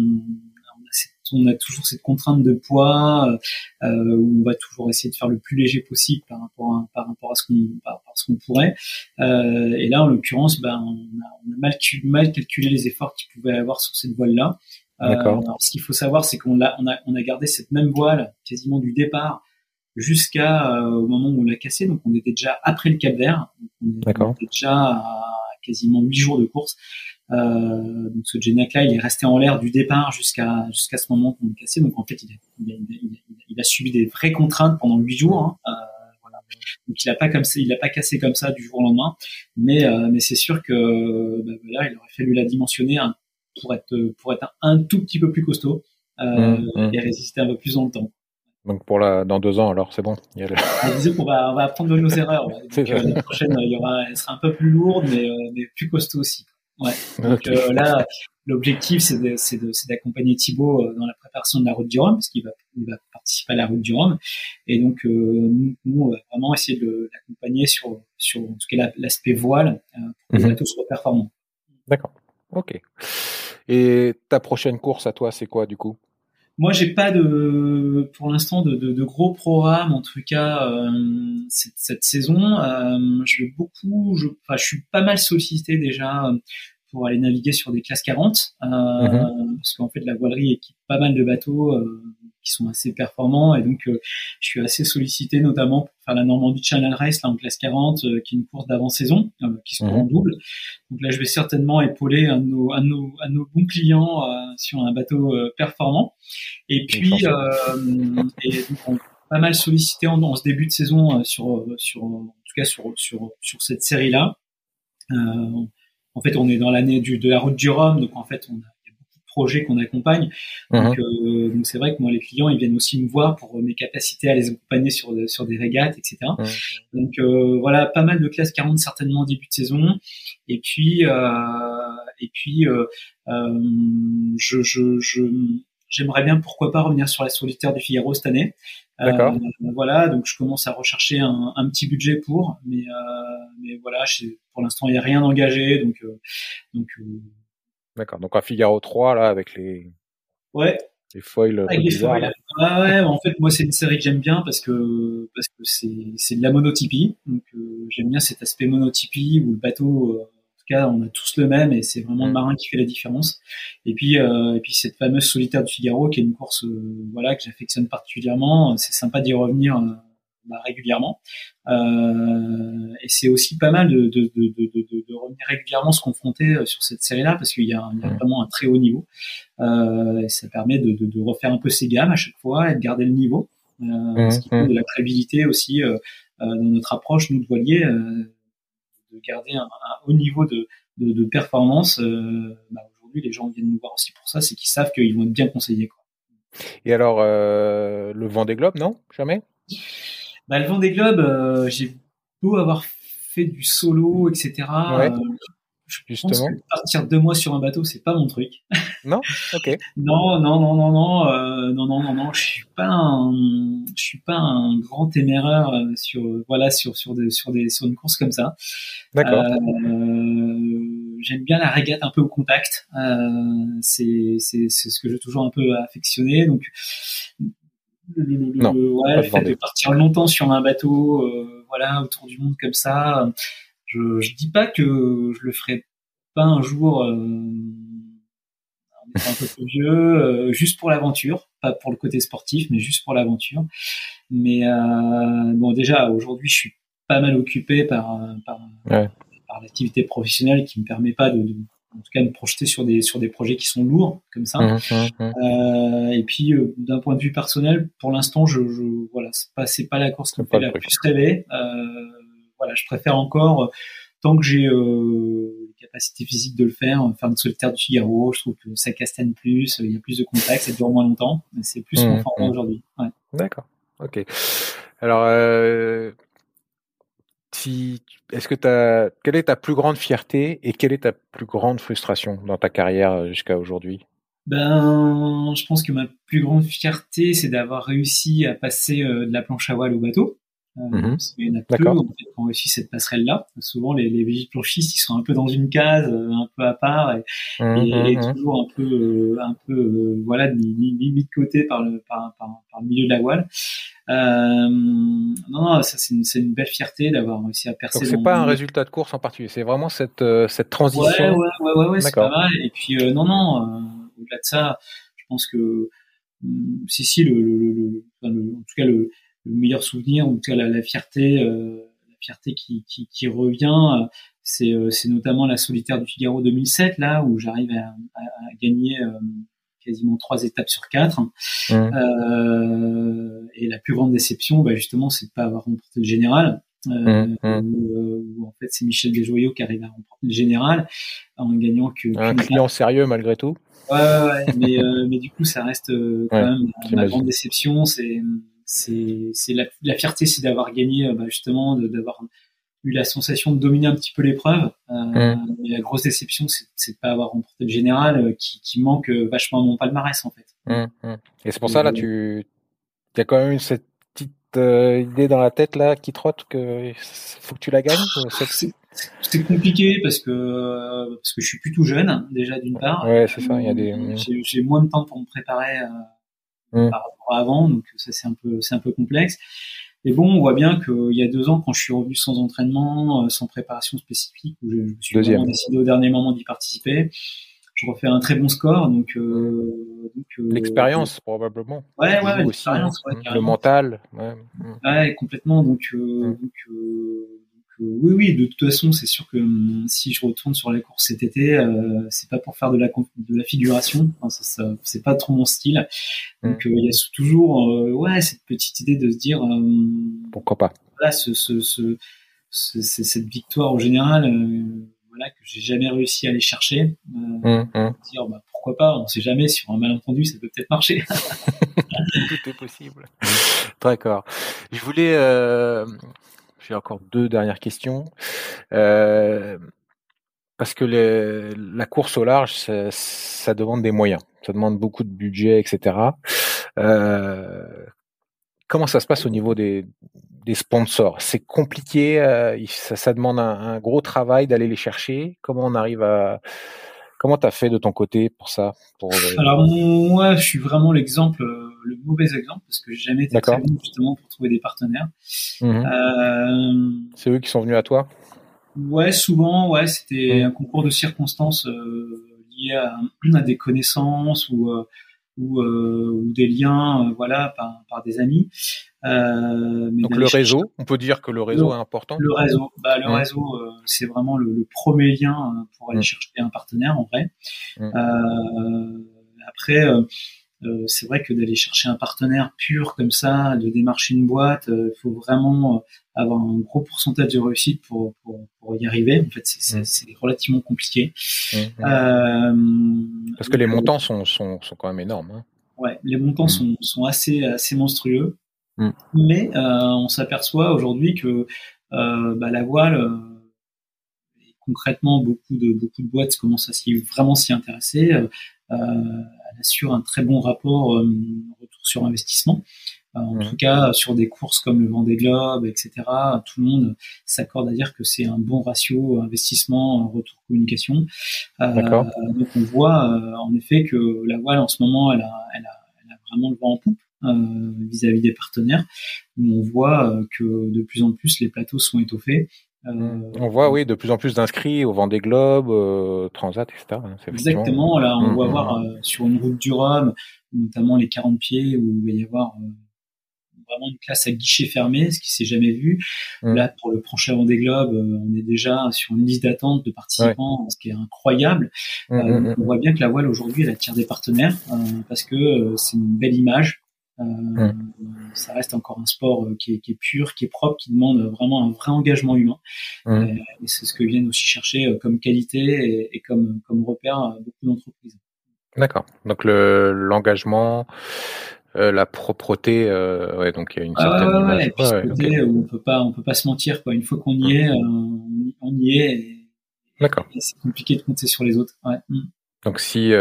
on, a, toujours cette contrainte de poids euh, où on va toujours essayer de faire le plus léger possible par rapport à, par rapport à ce qu'on par à ce qu'on pourrait. Euh, et là, en l'occurrence, ben, on a, on a mal, mal, calculé les efforts qu'il pouvait avoir sur cette voile-là. Euh, ce qu'il faut savoir, c'est qu'on a, on a, on a gardé cette même voile quasiment du départ jusqu'à euh, au moment où on l'a cassé. Donc, on était déjà après le Cap Vert. On était déjà à quasiment huit jours de course. Euh, donc ce Genac là, il est resté en l'air du départ jusqu'à jusqu'à ce moment qu'on est cassé. Donc en fait, il a, il, a, il, a, subi des vraies contraintes pendant huit jours. Hein. Euh, voilà. Donc il a pas comme ça, il a pas cassé comme ça du jour au lendemain. Mais euh, mais c'est sûr que bah, voilà, il aurait fallu la dimensionner hein, pour être pour être un, tout petit peu plus costaud euh, mmh, mmh. et résister un peu plus dans le temps. Donc pour la dans deux ans alors c'est bon. Il y a le... Disons qu'on va on va apprendre de nos erreurs. Donc, euh, la prochaine il y aura elle sera un peu plus lourde mais euh, mais plus costaud aussi. Ouais. Donc euh, là l'objectif c'est de, c'est de, c'est d'accompagner Thibaut euh, dans la préparation de la route du Rhum parce qu'il va il va participer à la route du Rhum et donc nous, nous, on va vraiment essayer de l'accompagner sur sur cas l'aspect voile pour que mhm. bateau soit performant. D'accord. Ok. Et ta prochaine course à toi c'est quoi du coup? Moi, j'ai pas de, pour l'instant, de, de, de, gros programmes, en tout cas euh, cette, cette, saison. Euh, je vais beaucoup, je, enfin, je suis pas mal sollicité déjà pour aller naviguer sur des classes 40, euh, mhm. parce qu'en fait, la voilerie équipe pas mal de bateaux euh, qui sont assez performants, et donc euh, je suis assez sollicité notamment pour faire la Normandie Channel Race là en classe 40, euh, qui est une course d'avant-saison, qui se court en mhm. double. Donc là, je vais certainement épauler un de nos, un de nos, un de nos bons clients sur un bateau performant. Et puis, et donc, on, pas mal sollicité en, en, ce début de saison sur, sur, en tout cas sur, sur, sur cette série-là. Euh, en fait, on est dans l'année de la route du Rhum, donc en fait, on a, projets qu'on accompagne. Donc, mhm. euh, donc c'est vrai que moi, les clients, ils viennent aussi me voir pour mes capacités à les accompagner sur sur des régates, etc. Mhm. Donc euh, voilà, pas mal de classes 40 certainement début de saison. Et puis euh, et puis euh, euh, je, je, je j'aimerais bien pourquoi pas revenir sur la solitaire du Figaro cette année. D'accord. Euh, voilà, donc je commence à rechercher un, un petit budget pour, mais, euh, mais voilà, pour l'instant il n'y a rien engagé, donc euh, donc. Euh, D'accord. Donc un Figaro 3 là avec les. Ouais. Les foils. Avec les foils. Ah ouais, en fait moi c'est une série que j'aime bien parce que parce que c'est c'est de la monotypie, donc j'aime bien cet aspect monotypie où le bateau tout cas, on a tous le même et c'est vraiment le mm. marin qui fait la différence. Et puis, euh, et puis cette fameuse solitaire du Figaro, qui est une course, euh, voilà, que j'affectionne particulièrement. C'est sympa d'y revenir euh, bah, régulièrement. Euh, et c'est aussi pas mal de, de, de, de, de revenir régulièrement se confronter sur cette série-là parce qu'il y, y, a mm. vraiment un très haut niveau. et ça permet de, de, refaire un peu ses gammes à chaque fois et de garder le niveau. Mm, ce qui donne de la crédibilité aussi dans notre approche, nous de voiliers de garder un, haut niveau de, de, de performance, euh, bah aujourd'hui les gens viennent nous voir aussi pour ça, c'est qu'ils savent qu'ils vont être bien conseillés. Quoi. Et alors euh, le vent des globes, non? Jamais? Bah, Le vent des globes, euh, j'ai beau avoir fait du solo, etc. Ouais. Euh, justement Partir deux mois sur un bateau, c'est pas mon truc. Non, ok. non, non, non, non, non, euh, non, non, non, non. Je suis pas un, je suis pas un grand téméraire euh, sur, voilà, sur sur des sur des sur une course comme ça. D'accord. Euh, J'aime bien la régate un peu au contact. Euh, c'est c'est c'est ce que j'ai toujours un peu affectionné. Donc non, ouais, le fait de partir longtemps sur un bateau, euh, voilà, autour du monde comme ça. Je, je dis pas que je le ferai pas un jour euh, un peu plus vieux, euh, juste pour l'aventure, pas pour le côté sportif, mais juste pour l'aventure. Mais euh, bon, déjà aujourd'hui, je suis pas mal occupé par par, ouais. par l'activité professionnelle qui me permet pas de, de en tout cas me projeter sur des sur des projets qui sont lourds comme ça. Mmh, mmh, mmh. Euh, et puis euh, d'un point de vue personnel, pour l'instant, je, je voilà, c'est pas c'est pas la course qui me fait la plus rêver. Euh, voilà, je préfère encore tant que j'ai euh, les capacités physiques de le faire, faire une solitaire du Figaro. Je trouve que ça castagne plus, il y a plus de contacts, ça dure moins longtemps, mais c'est plus mon format aujourd'hui. Ouais. D'accord. Ok. Alors. Euh quelle est ta plus grande fierté et quelle est ta plus grande frustration dans ta carrière jusqu'à aujourd'hui? Ben, je pense que ma plus grande fierté, c'est d'avoir réussi à passer euh, de la planche à voile au bateau. Mhm. Il y en a peu D'accord. en fait, qui ont réussi cette passerelle-là. Souvent, les, les ils sont un peu dans une case, euh, un peu à part, et, Mhm, et, et mhm. toujours un peu, euh, un peu, euh, voilà, mis, mis- mis de côté par le, par, par, par le milieu de la voile. Euh, non, non, ça c'est une, c'est une belle fierté d'avoir réussi à percer. Donc c'est pas un résultat de course en particulier, c'est vraiment cette euh, cette Ouais, transition. ouais, ouais, ouais, ouais c'est D'accord. pas mal. Et puis euh, non, non, euh, au-delà de ça, je pense que hum, si, si, le, le, le, le- en tout cas le, le meilleur souvenir, ou en tout cas la, la fierté, euh, la fierté qui, qui, qui revient, euh, c'est euh, c'est notamment la solitaire du Figaro 2007 là où j'arrive à, à, à gagner euh, quasiment trois étapes sur quatre. Euh, et la plus grande déception, bah, justement, c'est de pas avoir remporté le général. Euh, mhm. où, euh, où, en fait c'est Michel Desjoyaux qui arrive à remporter le général en gagnant que Un client sérieux malgré tout. Ouais, ouais, ouais, mais, euh, mais du coup, ça reste euh, quand Ouais, même ma grande déception. C'est, c'est, c'est la, la fierté, c'est d'avoir gagné, euh, bah, justement, d'avoir eu la sensation de dominer un petit peu l'épreuve. Euh, la grosse déception, c'est, c'est de pas avoir remporté le général, euh, qui, qui manque euh, vachement à mon palmarès, en fait. Mhm, mhm. Et c'est pour ça là tu, il y a quand même cette petite euh, idée dans la tête là qui trotte que faut que tu la gagnes. C'est, compliqué parce que parce que je suis plus tout jeune déjà d'une part. Ouais, c'est ça. Il y a des. J'ai, j'ai moins de temps pour me préparer Mm. par rapport à avant, donc ça c'est un peu c'est un peu complexe. Et bon, on voit bien qu'il y a deux ans, quand je suis revenu sans entraînement, euh, sans préparation spécifique, où je, je me suis Deuxième. vraiment décidé au dernier moment d'y participer, je refais un très bon score, donc, euh, donc euh, L'expérience probablement. Ouais, ouais, l'expérience, ouais, hein. le mental. Ouais. Ouais, complètement. Donc, euh, Mm. donc, euh, donc, euh, oui, oui. De toute façon, c'est sûr que hum, si je retourne sur la course cet été, euh, c'est pas pour faire de la de la figuration. Enfin, ça, ça- c'est pas trop mon style. Donc, euh, il y a toujours, euh, ouais, cette petite idée de se dire, euh, Pourquoi pas. voilà, ce, ce, ce, ce- c'est- cette victoire au général, euh, voilà, que j'ai jamais réussi à aller chercher. Euh, Mhm, mhm. dire, bah, pourquoi pas On sait jamais. Sur un malentendu, ça peut peut-être marcher. Tout est possible. D'accord. Je voulais. J'ai encore deux dernières questions. Euh, Parce que la course au large, ça, ça demande des moyens. Ça demande beaucoup de budget, etc. Euh, comment ça se passe au niveau des, des sponsors? C'est compliqué. euh, ça, ça demande un gros travail d'aller les chercher. Comment on arrive à Comment t'as fait de ton côté pour ça pour, Alors moi, je suis vraiment l'exemple, euh, le mauvais exemple, parce que j'ai jamais été très bon justement pour trouver des partenaires. mhm. Euh, C'est eux qui sont venus à toi? Ouais, souvent, ouais, c'était Mm. un concours de circonstances euh, lié à, à des connaissances ou ou, euh, ou des liens, euh, voilà, par, par des amis. Euh, mais Donc le chercher réseau, on peut dire que le réseau Le- est important. Le réseau, bah, le réseau, euh, c'est vraiment le, le premier lien pour aller Mm. chercher un partenaire en vrai. Mm. Euh, après, euh, euh, c'est vrai que d'aller chercher un partenaire pur comme ça, de démarcher une boîte, il faut vraiment euh, avoir un gros pourcentage de réussite pour, pour, pour y arriver. En fait, c'est Mm. relativement compliqué. Mhm. Euh, Parce que les euh, montants sont, sont, sont quand même énormes. hein. Ouais, les montants Mm. sont, sont assez, assez monstrueux. Mm. Mais euh, on s'aperçoit aujourd'hui que euh, bah, la voile euh, concrètement, beaucoup de beaucoup de boîtes commencent à s'y vraiment s'y intéresser. Elle assure un très bon rapport retour sur investissement. En tout cas, sur des courses comme le Vendée Globe, etc., tout le monde s'accorde à dire que c'est un bon ratio investissement retour communication. Euh, donc on voit en effet que la voile en ce moment, elle a, elle a, elle a vraiment le vent en poupe. Euh, vis-à-vis des partenaires, où on voit euh, que de plus en plus les plateaux sont étoffés. Euh, on voit, oui, de plus en plus d'inscrits au Vendée Globe, Transat, etc. Hein, Exactement. Là, on mmh, va mmh, voir mmh. sur une route du Rhum, notamment les 40 pieds, où il va y avoir vraiment une classe à guichet fermé, ce qui s'est jamais vu. Là, pour le prochain Vendée Globe, on est déjà sur une liste d'attente de participants, ce qui est incroyable. on voit bien que la voile aujourd'hui, elle attire des partenaires parce que c'est une belle image. Euh, ça reste encore un sport euh, qui est, qui est, pur, qui est propre, qui demande vraiment un vrai engagement humain. Euh, et c'est ce que viennent aussi chercher comme qualité et, et comme, comme repère beaucoup d'entreprises. D'accord. Donc le l'engagement, euh, la propreté, euh, ouais, donc il y a une certaine ah, image. Ouais, ouais, côté où on peut pas, on peut pas se mentir quoi. Une fois qu'on y est, on, on, y est. D'accord. C'est compliqué de compter sur les autres. Ouais. Donc si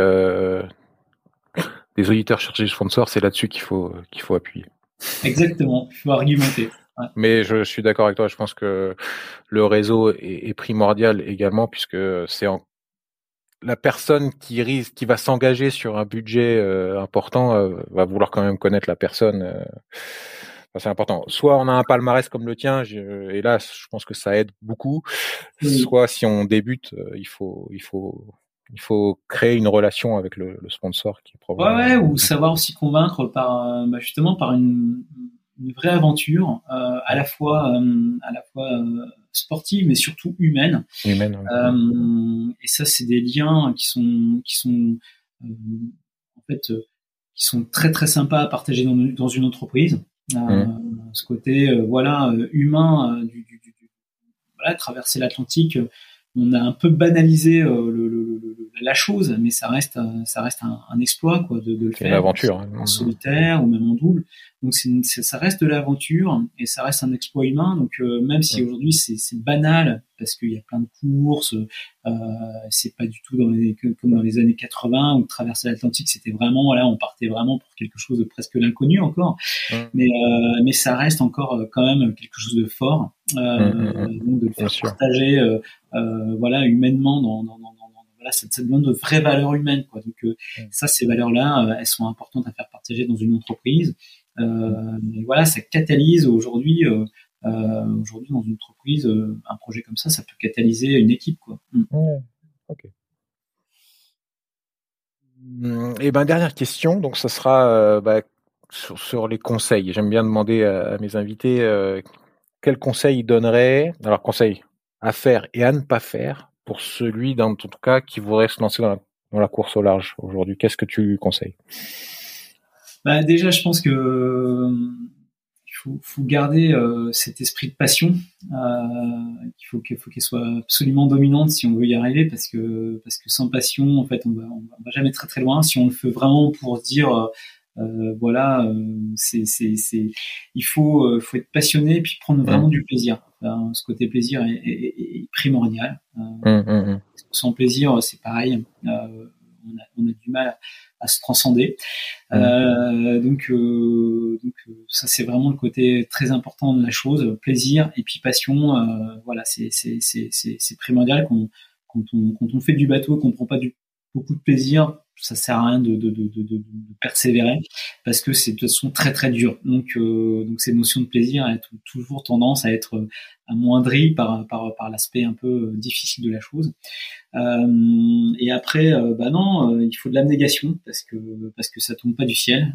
euh, les auditeurs cherchent des sponsors, c'est là-dessus qu'il faut qu'il faut appuyer. Exactement, il faut argumenter. Mais je, suis d'accord avec toi. Je pense que le réseau est, primordial également puisque c'est en... la personne qui risque, qui va s'engager sur un budget euh, important, euh, va vouloir quand même connaître la personne. Euh, c'est important. Soit on a un palmarès comme le tien, et là, je pense que ça aide beaucoup. Soit si on débute, il faut, il faut, il faut créer une relation avec le, le sponsor qui est probablement. Ouais, ou savoir aussi convaincre par euh, bah justement par une, une vraie aventure, euh, à la fois euh, à la fois euh, sportive mais surtout humaine. Humaine. Et ça, c'est des liens qui sont qui sont en fait qui sont très très sympas à partager dans, dans une entreprise. Mmh. Ce côté voilà humain du, du, du, voilà traverser l'Atlantique on a un peu banalisé le, le, la chose, mais ça reste, ça reste un, un exploit quoi, de, de le faire. Une aventure, hein. en solitaire ou même en double. Donc c'est, ça reste de l'aventure et ça reste un exploit humain. Donc euh, même si aujourd'hui c'est, banal parce qu'il y a plein de courses, euh, c'est pas du tout dans les, comme dans les années 80 où traverser l'Atlantique c'était vraiment là on partait vraiment pour quelque chose de presque l'inconnu encore. Mais euh, mais ça reste encore euh, quand même quelque chose de fort. Euh, donc de le faire partager euh, voilà humainement dans, dans, dans voilà, ça, ça, demande de vraies valeurs humaines. Quoi. Donc ça, ces valeurs-là, elles sont importantes à faire partager dans une entreprise. Euh, voilà, ça catalyse aujourd'hui. Euh, euh, aujourd'hui, dans une entreprise, un projet comme ça, ça peut catalyser une équipe, quoi. Mm. ok. Mm, et ben dernière question, donc ça sera bah, sur, sur, les conseils. J'aime bien demander à, mes invités euh, quels conseils ils donneraient. Alors conseils à faire et à ne pas faire pour celui, dans tout cas, qui voudrait se lancer dans la, dans la course au large aujourd'hui. Qu'est-ce que tu conseilles? Bah, déjà, je pense que euh, faut, faut, garder euh, cet esprit de passion. Euh, il faut qu'il faut qu'elle soit absolument dominante si on veut y arriver, parce que parce que sans passion, en fait, on va, on va jamais très très loin. Si on le fait vraiment pour dire euh, voilà, c'est, c'est, il faut, faut être passionné et puis prendre vraiment du plaisir. Ce côté plaisir est, est, est primordial. Mmh, mmh, mmh. Sans plaisir, c'est pareil. on, a, on a du mal à se transcender. Euh, donc, euh, donc euh, ça c'est vraiment le côté très important de la chose, plaisir et puis passion. Euh, voilà, c'est primordial quand, quand on quand on fait du bateau, qu'on prend pas du beaucoup de plaisir, ça sert à rien de, de, de, de, de persévérer parce que c'est de toute façon très très dur. Donc, euh, donc ces notions de plaisir ont toujours tendance à être amoindries par, par, par l'aspect un peu euh, difficile de la chose. Euh, et après, euh, bah non, euh, il faut de l'abnégation parce que parce que ça tombe pas du ciel.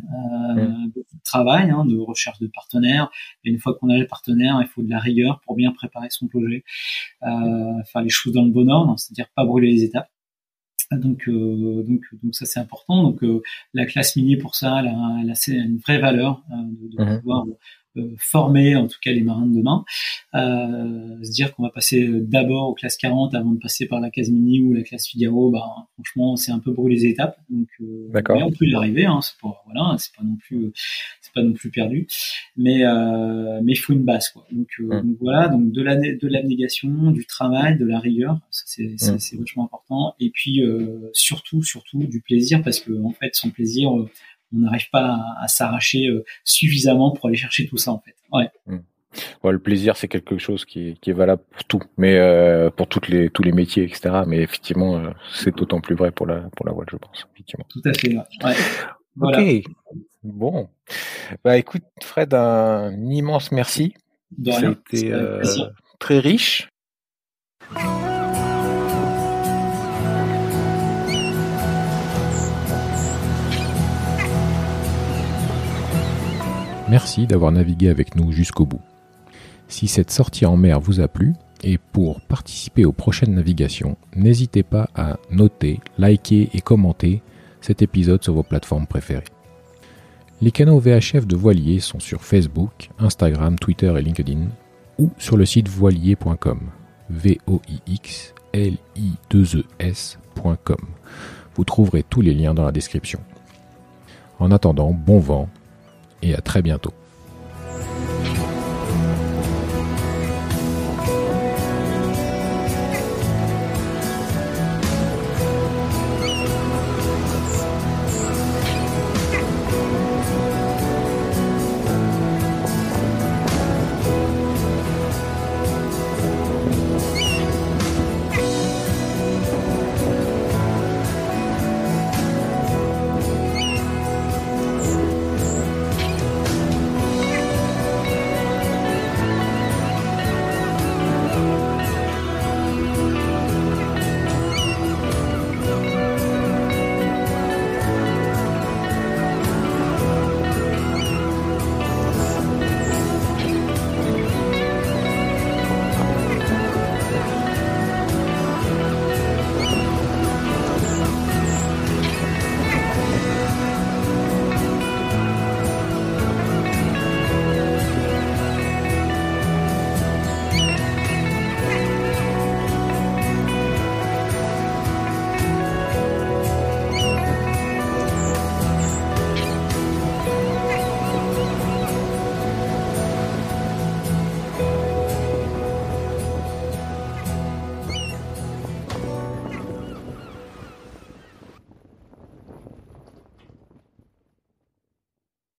Mmh. Beaucoup de travail, hein, de recherche de partenaires. Et une fois qu'on a les partenaires, il faut de la rigueur pour bien préparer son projet, faire les choses dans le bon ordre, c'est-à-dire pas brûler les étapes. Donc, euh, donc, donc ça c'est important. Donc, euh, la classe mini pour ça, elle a, elle a une vraie valeur euh, de, de mmh pouvoir former en tout cas les marins de demain, euh, se dire qu'on va passer d'abord aux classes 40 avant de passer par la case mini ou la classe Figaro, bah, franchement c'est un peu brûler les étapes. Donc euh, mais on peut y arriver, hein, c'est pas voilà, c'est pas non plus c'est pas non plus perdu, mais euh, mais il faut une base quoi. Donc, euh, donc voilà, donc de la de l'abnégation, du travail, de la rigueur, c'est c'est vachement important. Et puis surtout surtout du plaisir parce que en fait sans plaisir on n'arrive pas à, s'arracher euh, suffisamment pour aller chercher tout ça en fait. Ouais. Hmm. le plaisir, c'est quelque chose qui est, valable pour tout, mais euh, pour toutes les tous les métiers, etc. Mais effectivement, euh, c'est d'autant plus vrai pour la pour la voile, je pense. Effectivement. Tout à fait. Ouais. Ok. Bon. Bah écoute, Fred, un immense merci. C'était très riche. Merci d'avoir navigué avec nous jusqu'au bout. Si cette sortie en mer vous a plu, et pour participer aux prochaines navigations, n'hésitez pas à noter, liker et commenter cet épisode sur vos plateformes préférées. Les canaux VHF de Voilier sont sur Facebook, Instagram, Twitter et LinkedIn, ou sur le site voilier.com. v o i x l i 2 e. Vous trouverez tous les liens dans la description. En attendant, bon vent et à très bientôt.